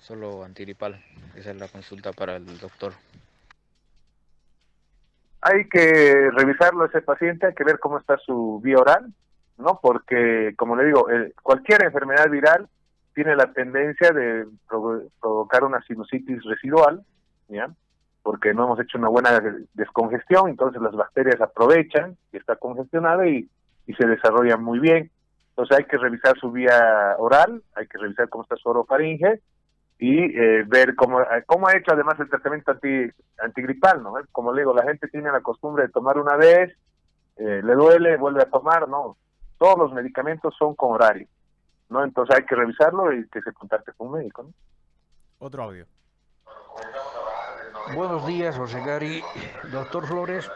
solo antiripal. Esa es la consulta para el doctor. Hay que revisarlo ese paciente, hay que ver cómo está su vía oral, ¿no? Porque, como le digo, cualquier enfermedad viral tiene la tendencia de provocar una sinusitis residual, ¿ya? porque no hemos hecho una buena descongestión, entonces las bacterias aprovechan que está congestionada y, y se desarrollan muy bien. Entonces hay que revisar su vía oral, hay que revisar cómo está su orofaringe y eh, ver cómo, eh, cómo ha hecho además el tratamiento anti, antigripal, ¿no? Como le digo, la gente tiene la costumbre de tomar una vez, eh, le duele, vuelve a tomar, no. Todos los medicamentos son con horario, ¿no? Entonces hay que revisarlo y que se contacte con un médico, ¿no? Otro audio. Buenos días, José Gary. Doctor Flores,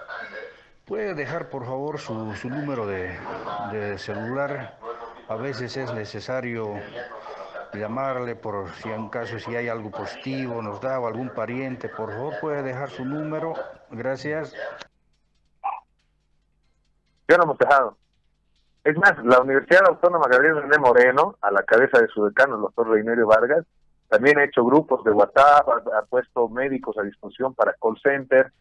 ¿puede dejar por favor su, su número de, de celular? A veces es necesario llamarle por si en caso si hay algo positivo, nos da o algún pariente, por favor puede dejar su número. Gracias. Yo no hemos dejado. Es más, la Universidad Autónoma Gabriel René Moreno, a la cabeza de su decano, el doctor Reinerio Vargas, también ha hecho grupos de WhatsApp, ha, puesto médicos a disposición para call center,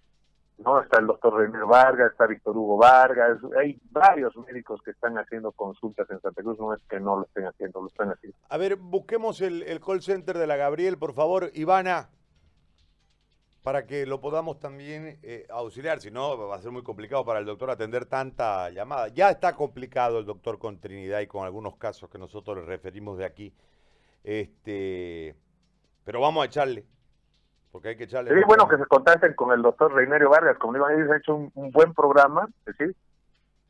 ¿no? Está el doctor René Vargas, está Víctor Hugo Vargas, hay varios médicos que están haciendo consultas en Santa Cruz, no es que no lo estén haciendo, lo están haciendo. A ver, busquemos el, el call center de la Gabriel, por favor, Ivana, para que lo podamos también eh, auxiliar, si no va a ser muy complicado para el doctor atender tanta llamada. Ya está complicado el doctor con Trinidad y con algunos casos que nosotros le referimos de aquí, este, pero vamos a echarle. Porque hay que echarle. Sería bueno que se contacten con el doctor Reinerio Vargas, como digo, ellos han hecho un, un buen programa, es decir,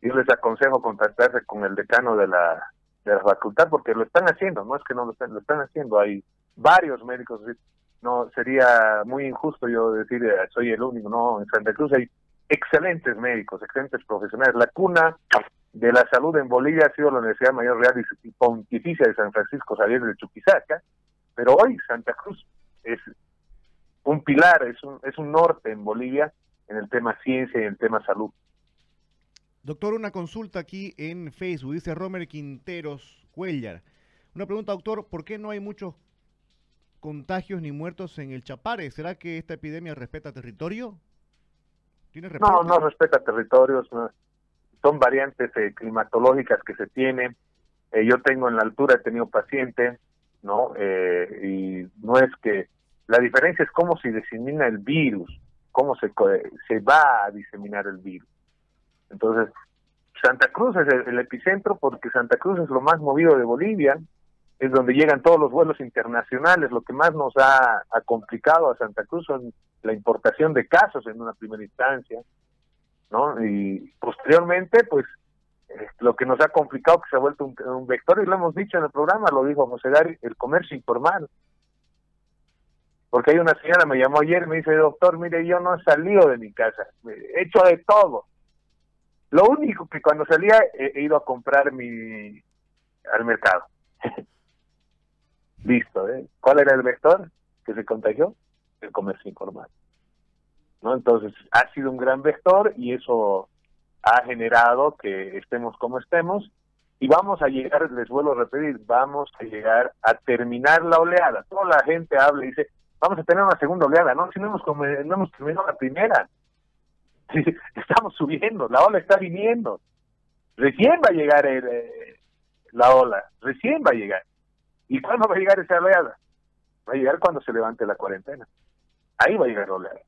yo les aconsejo contactarse con el decano de la, de la facultad, porque lo están haciendo, no es que no lo estén, lo están haciendo, hay varios médicos, no sería muy injusto yo decir eh, soy el único, no, en Santa Cruz hay excelentes médicos, excelentes profesionales, la cuna de la salud en Bolivia ha sido la Universidad Mayor Real y Pontificia de San Francisco Xavier de Chuquisaca, pero hoy Santa Cruz es un pilar, es un, es un norte en Bolivia en el tema ciencia y en el tema salud. Doctor, una consulta aquí en Facebook, dice Romer Quinteros Cuellar. Una pregunta, doctor, ¿por qué no hay muchos contagios ni muertos en el Chapare? ¿Será que esta epidemia respeta territorio? ¿Tiene no, no respeta territorios, no. son variantes eh, climatológicas que se tienen. Eh, yo tengo en la altura, he tenido pacientes, ¿no? Eh, y no es que la diferencia es cómo se disemina el virus, cómo se, se va a diseminar el virus. Entonces, Santa Cruz es el, el, epicentro porque Santa Cruz es lo más movido de Bolivia, es donde llegan todos los vuelos internacionales. Lo que más nos ha, complicado a Santa Cruz son la importación de casos en una primera instancia, ¿no? Y posteriormente, pues, eh, lo que nos ha complicado que se ha vuelto un, vector, y lo hemos dicho en el programa, lo dijo José Gary, el comercio informal porque hay una señora me llamó ayer me dice, doctor, mire, yo no he salido de mi casa, he hecho de todo. Lo único que cuando salía he, he ido a comprar mi al mercado. Listo, ¿eh? ¿Cuál era el vector que se contagió? El comercio informal. ¿No? Entonces, ha sido un gran vector y eso ha generado que estemos como estemos y vamos a llegar, les vuelvo a repetir, vamos a llegar a terminar la oleada. Toda la gente habla y dice, vamos a tener una segunda oleada, ¿no? Si no hemos, no hemos terminado la primera. Estamos subiendo, la ola está viniendo. Recién va a llegar el, eh, la ola, recién va a llegar. ¿Y cuándo va a llegar esa oleada? Va a llegar cuando se levante la cuarentena. Ahí va a llegar la oleada.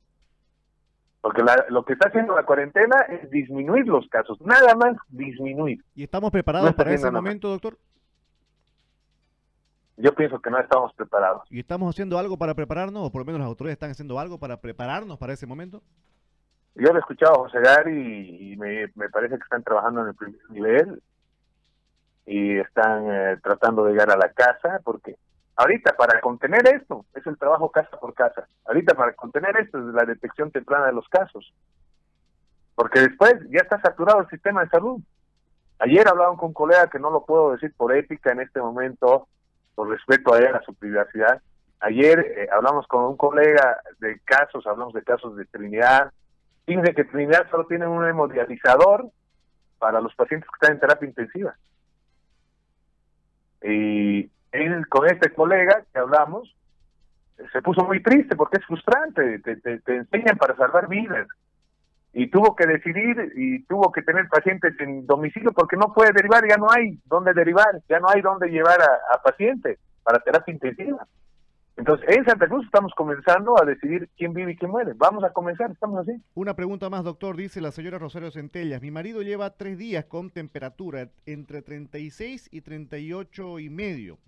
Porque la, lo que está haciendo la cuarentena es disminuir los casos, nada más disminuir. ¿Y estamos preparados no para ese momento, doctor? yo pienso que no estamos preparados. ¿Y estamos haciendo algo para prepararnos, o por lo menos las autoridades están haciendo algo para prepararnos para ese momento? Yo lo he escuchado a José Gary y me, me parece que están trabajando en el primer nivel y están eh, tratando de llegar a la casa, porque ahorita para contener esto es el trabajo casa por casa. Ahorita para contener esto es la detección temprana de los casos. Porque después ya está saturado el sistema de salud. Ayer hablaban con un colega que no lo puedo decir por ética en este momento, por respeto a él, a su privacidad. Ayer eh, hablamos con un colega de casos, hablamos de casos de Trinidad. Fíjense que Trinidad solo tiene un hemodializador para los pacientes que están en terapia intensiva. Y él, con este colega que hablamos, se puso muy triste porque es frustrante, te, te, enseñan para salvar vidas y tuvo que decidir y tuvo que tener pacientes en domicilio porque no puede derivar, ya no hay dónde derivar, ya no hay dónde llevar a, a pacientes para terapia intensiva. Entonces, en Santa Cruz estamos comenzando a decidir quién vive y quién muere. Vamos a comenzar, estamos así. Una pregunta más, doctor, dice la señora Rosario Centellas. Mi marido lleva tres días con temperatura entre 36 y 38 y medio.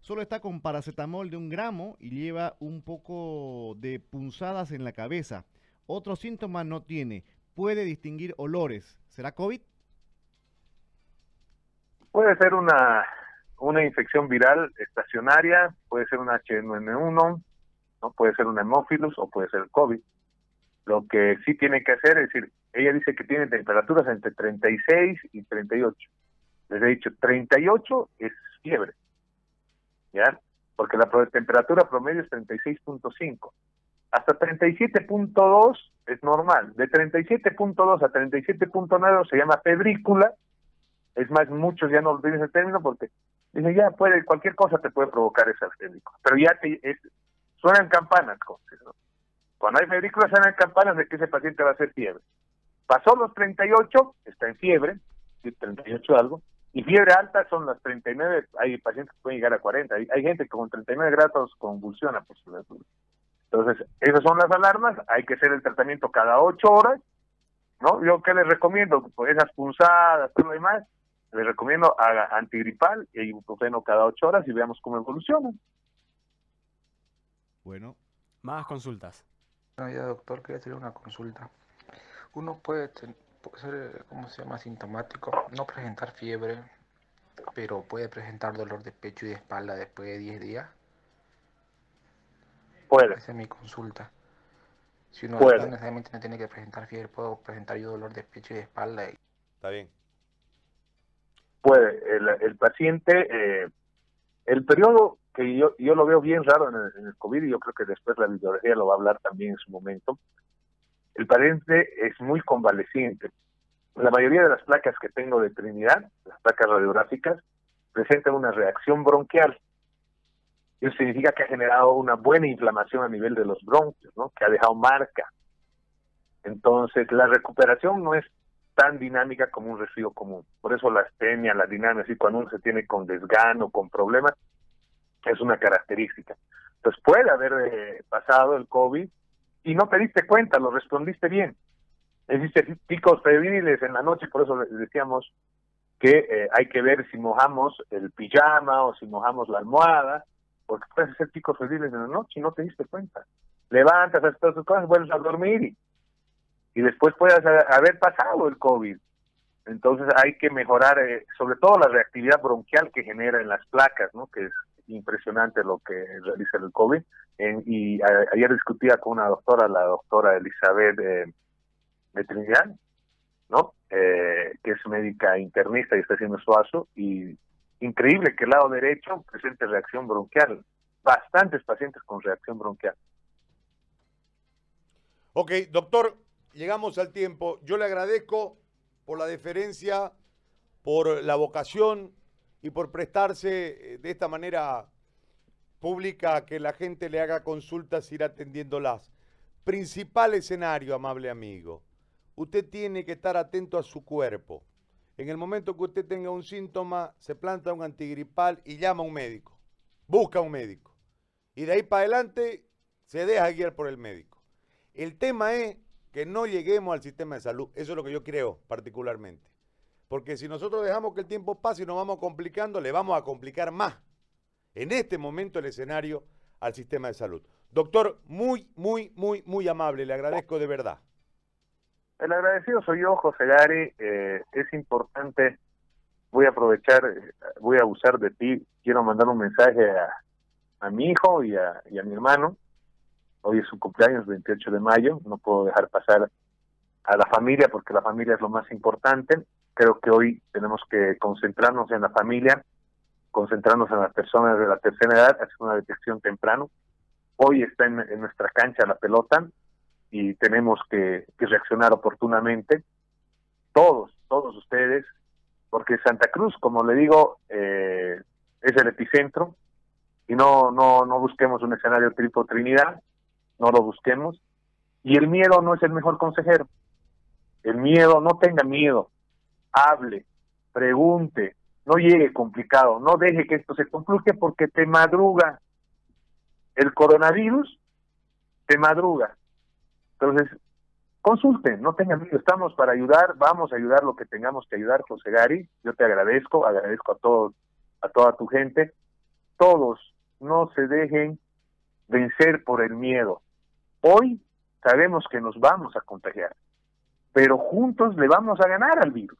Solo está con paracetamol de un gramo y lleva un poco de punzadas en la cabeza. Otros síntomas no tiene. Puede distinguir olores. ¿Será COVID? Puede ser una, una infección viral estacionaria, puede ser un H1N1, ¿no? puede ser un hemófilus o puede ser COVID. Lo que sí tiene que hacer es decir, ella dice que tiene temperaturas entre 36 y 38. Les he dicho, 38 es fiebre, ¿ya? Porque la temperatura promedio es 36.5. Hasta 37.2 es normal. De 37.2 a 37.9 se llama febrícula. Es más, muchos ya no olviden ese término porque dicen, ya puede, cualquier cosa te puede provocar esa febrícula. Pero ya te, suenan campanas. Cuando hay febrícula suenan campanas de que ese paciente va a hacer fiebre. Pasó los 38, está en fiebre, 38 algo, y fiebre alta son las 39, hay pacientes que pueden llegar a 40, hay, gente que con 39 grados convulsiona por su entonces, esas son las alarmas, hay que hacer el tratamiento cada ocho horas, ¿no? Yo qué les recomiendo, pues esas punzadas, todo lo demás, les recomiendo haga antigripal y ibuprofeno cada ocho horas y veamos cómo evoluciona. Bueno, más consultas. No, ya doctor, quería hacer una consulta. Uno puede, puede ser, ¿cómo se llama? Sintomático, no presentar fiebre, pero puede presentar dolor de pecho y de espalda después de 10 días. Puede. Esa es mi consulta. Si uno Puede. no necesariamente no tiene que presentar fiebre, puedo presentar yo dolor de pecho y de espalda. Y... Está bien. Puede. El, paciente, eh, el periodo que yo, yo lo veo bien raro en el, COVID y yo creo que después la biología lo va a hablar también en su momento. El paciente es muy convaleciente. La mayoría de las placas que tengo de Trinidad, las placas radiográficas, presentan una reacción bronquial. Eso significa que ha generado una buena inflamación a nivel de los bronquios, ¿no? que ha dejado marca. Entonces, la recuperación no es tan dinámica como un resfrío común. Por eso la astenia, la dinámica, y cuando uno se tiene con desgano, con problemas, es una característica. Entonces, puede haber eh, pasado el COVID y no te diste cuenta, lo respondiste bien. Existen picos febriles en la noche, por eso decíamos que eh, hay que ver si mojamos el pijama o si mojamos la almohada, porque puedes hacer picos febriles en la noche y no te diste cuenta. Levantas, haces todas tus cosas, vuelves a dormir y, y después puedes haber pasado el COVID. Entonces hay que mejorar, eh, sobre todo la reactividad bronquial que genera en las placas, ¿no? que es impresionante lo que realiza el COVID. Y ayer discutía con una doctora, la doctora Elizabeth eh, de Trinidad, ¿no? Eh, que es médica internista y está haciendo su ASO, y increíble que el lado derecho presente reacción bronquial. Bastantes pacientes con reacción bronquial. Ok, doctor, llegamos al tiempo. Yo le agradezco por la deferencia, por la vocación y por prestarse eh, de esta manera pública a que la gente le haga consultas, ir atendiéndolas. Principal escenario, amable amigo. Usted tiene que estar atento a su cuerpo. En el momento que usted tenga un síntoma, se planta un antigripal y llama a un médico. Busca a un médico. Y de ahí para adelante se deja guiar por el médico. El tema es que no lleguemos al sistema de salud. Eso es lo que yo creo particularmente. Porque si nosotros dejamos que el tiempo pase y nos vamos complicando, le vamos a complicar más en este momento el escenario al sistema de salud. Doctor, muy, muy, muy, muy amable. Le agradezco de verdad. El agradecido soy yo, José Gary. Eh, es importante, voy a aprovechar, eh, voy a abusar de ti. Quiero mandar un mensaje a, a mi hijo y a, y a mi hermano. Hoy es su cumpleaños, 28 de mayo. No puedo dejar pasar a la familia porque la familia es lo más importante. Creo que hoy tenemos que concentrarnos en la familia, concentrarnos en las personas de la tercera edad, hacer una detección temprano. Hoy está en, nuestra cancha la pelota, y tenemos que, que, reaccionar oportunamente. Todos, todos ustedes, porque Santa Cruz, como le digo, eh, es el epicentro y no, no, no busquemos un escenario tipo Trinidad, no lo busquemos. Y el miedo no es el mejor consejero. El miedo, no tenga miedo, hable, pregunte, no llegue complicado, no deje que esto se complique porque te madruga. el coronavirus te madruga. Entonces, consulten, no tengan miedo, estamos para ayudar, vamos a ayudar lo que tengamos que ayudar, José Gary. Yo te agradezco, agradezco a todos, a toda tu gente. Todos no se dejen vencer por el miedo. Hoy sabemos que nos vamos a contagiar, pero juntos le vamos a ganar al virus.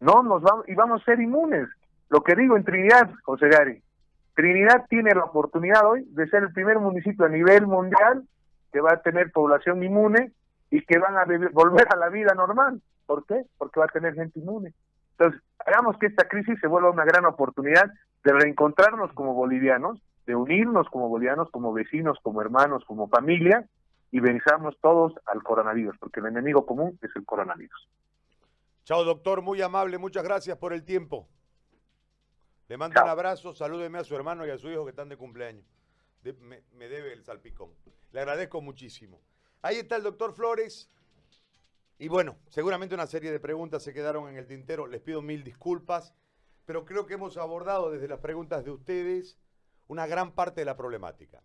No nos vamos y vamos a ser inmunes. Lo que digo en Trinidad, José Gary, Trinidad tiene la oportunidad hoy de ser el primer municipio a nivel mundial que va a tener población inmune y que van a volver a la vida normal. ¿Por qué? Porque va a tener gente inmune. Entonces, hagamos que esta crisis se vuelva una gran oportunidad de reencontrarnos como bolivianos, de unirnos como bolivianos, como vecinos, como hermanos, como familia, y venzamos todos al coronavirus, porque el enemigo común es el coronavirus. Chao, doctor, muy amable, muchas gracias por el tiempo. Le mando un abrazo, salúdeme a su hermano y a su hijo que están de cumpleaños. me, me debe el salpicón. Le agradezco muchísimo. Ahí está el doctor Flores. Y bueno, seguramente una serie de preguntas se quedaron en el tintero. Les pido mil disculpas, pero creo que hemos abordado desde las preguntas de ustedes una gran parte de la problemática.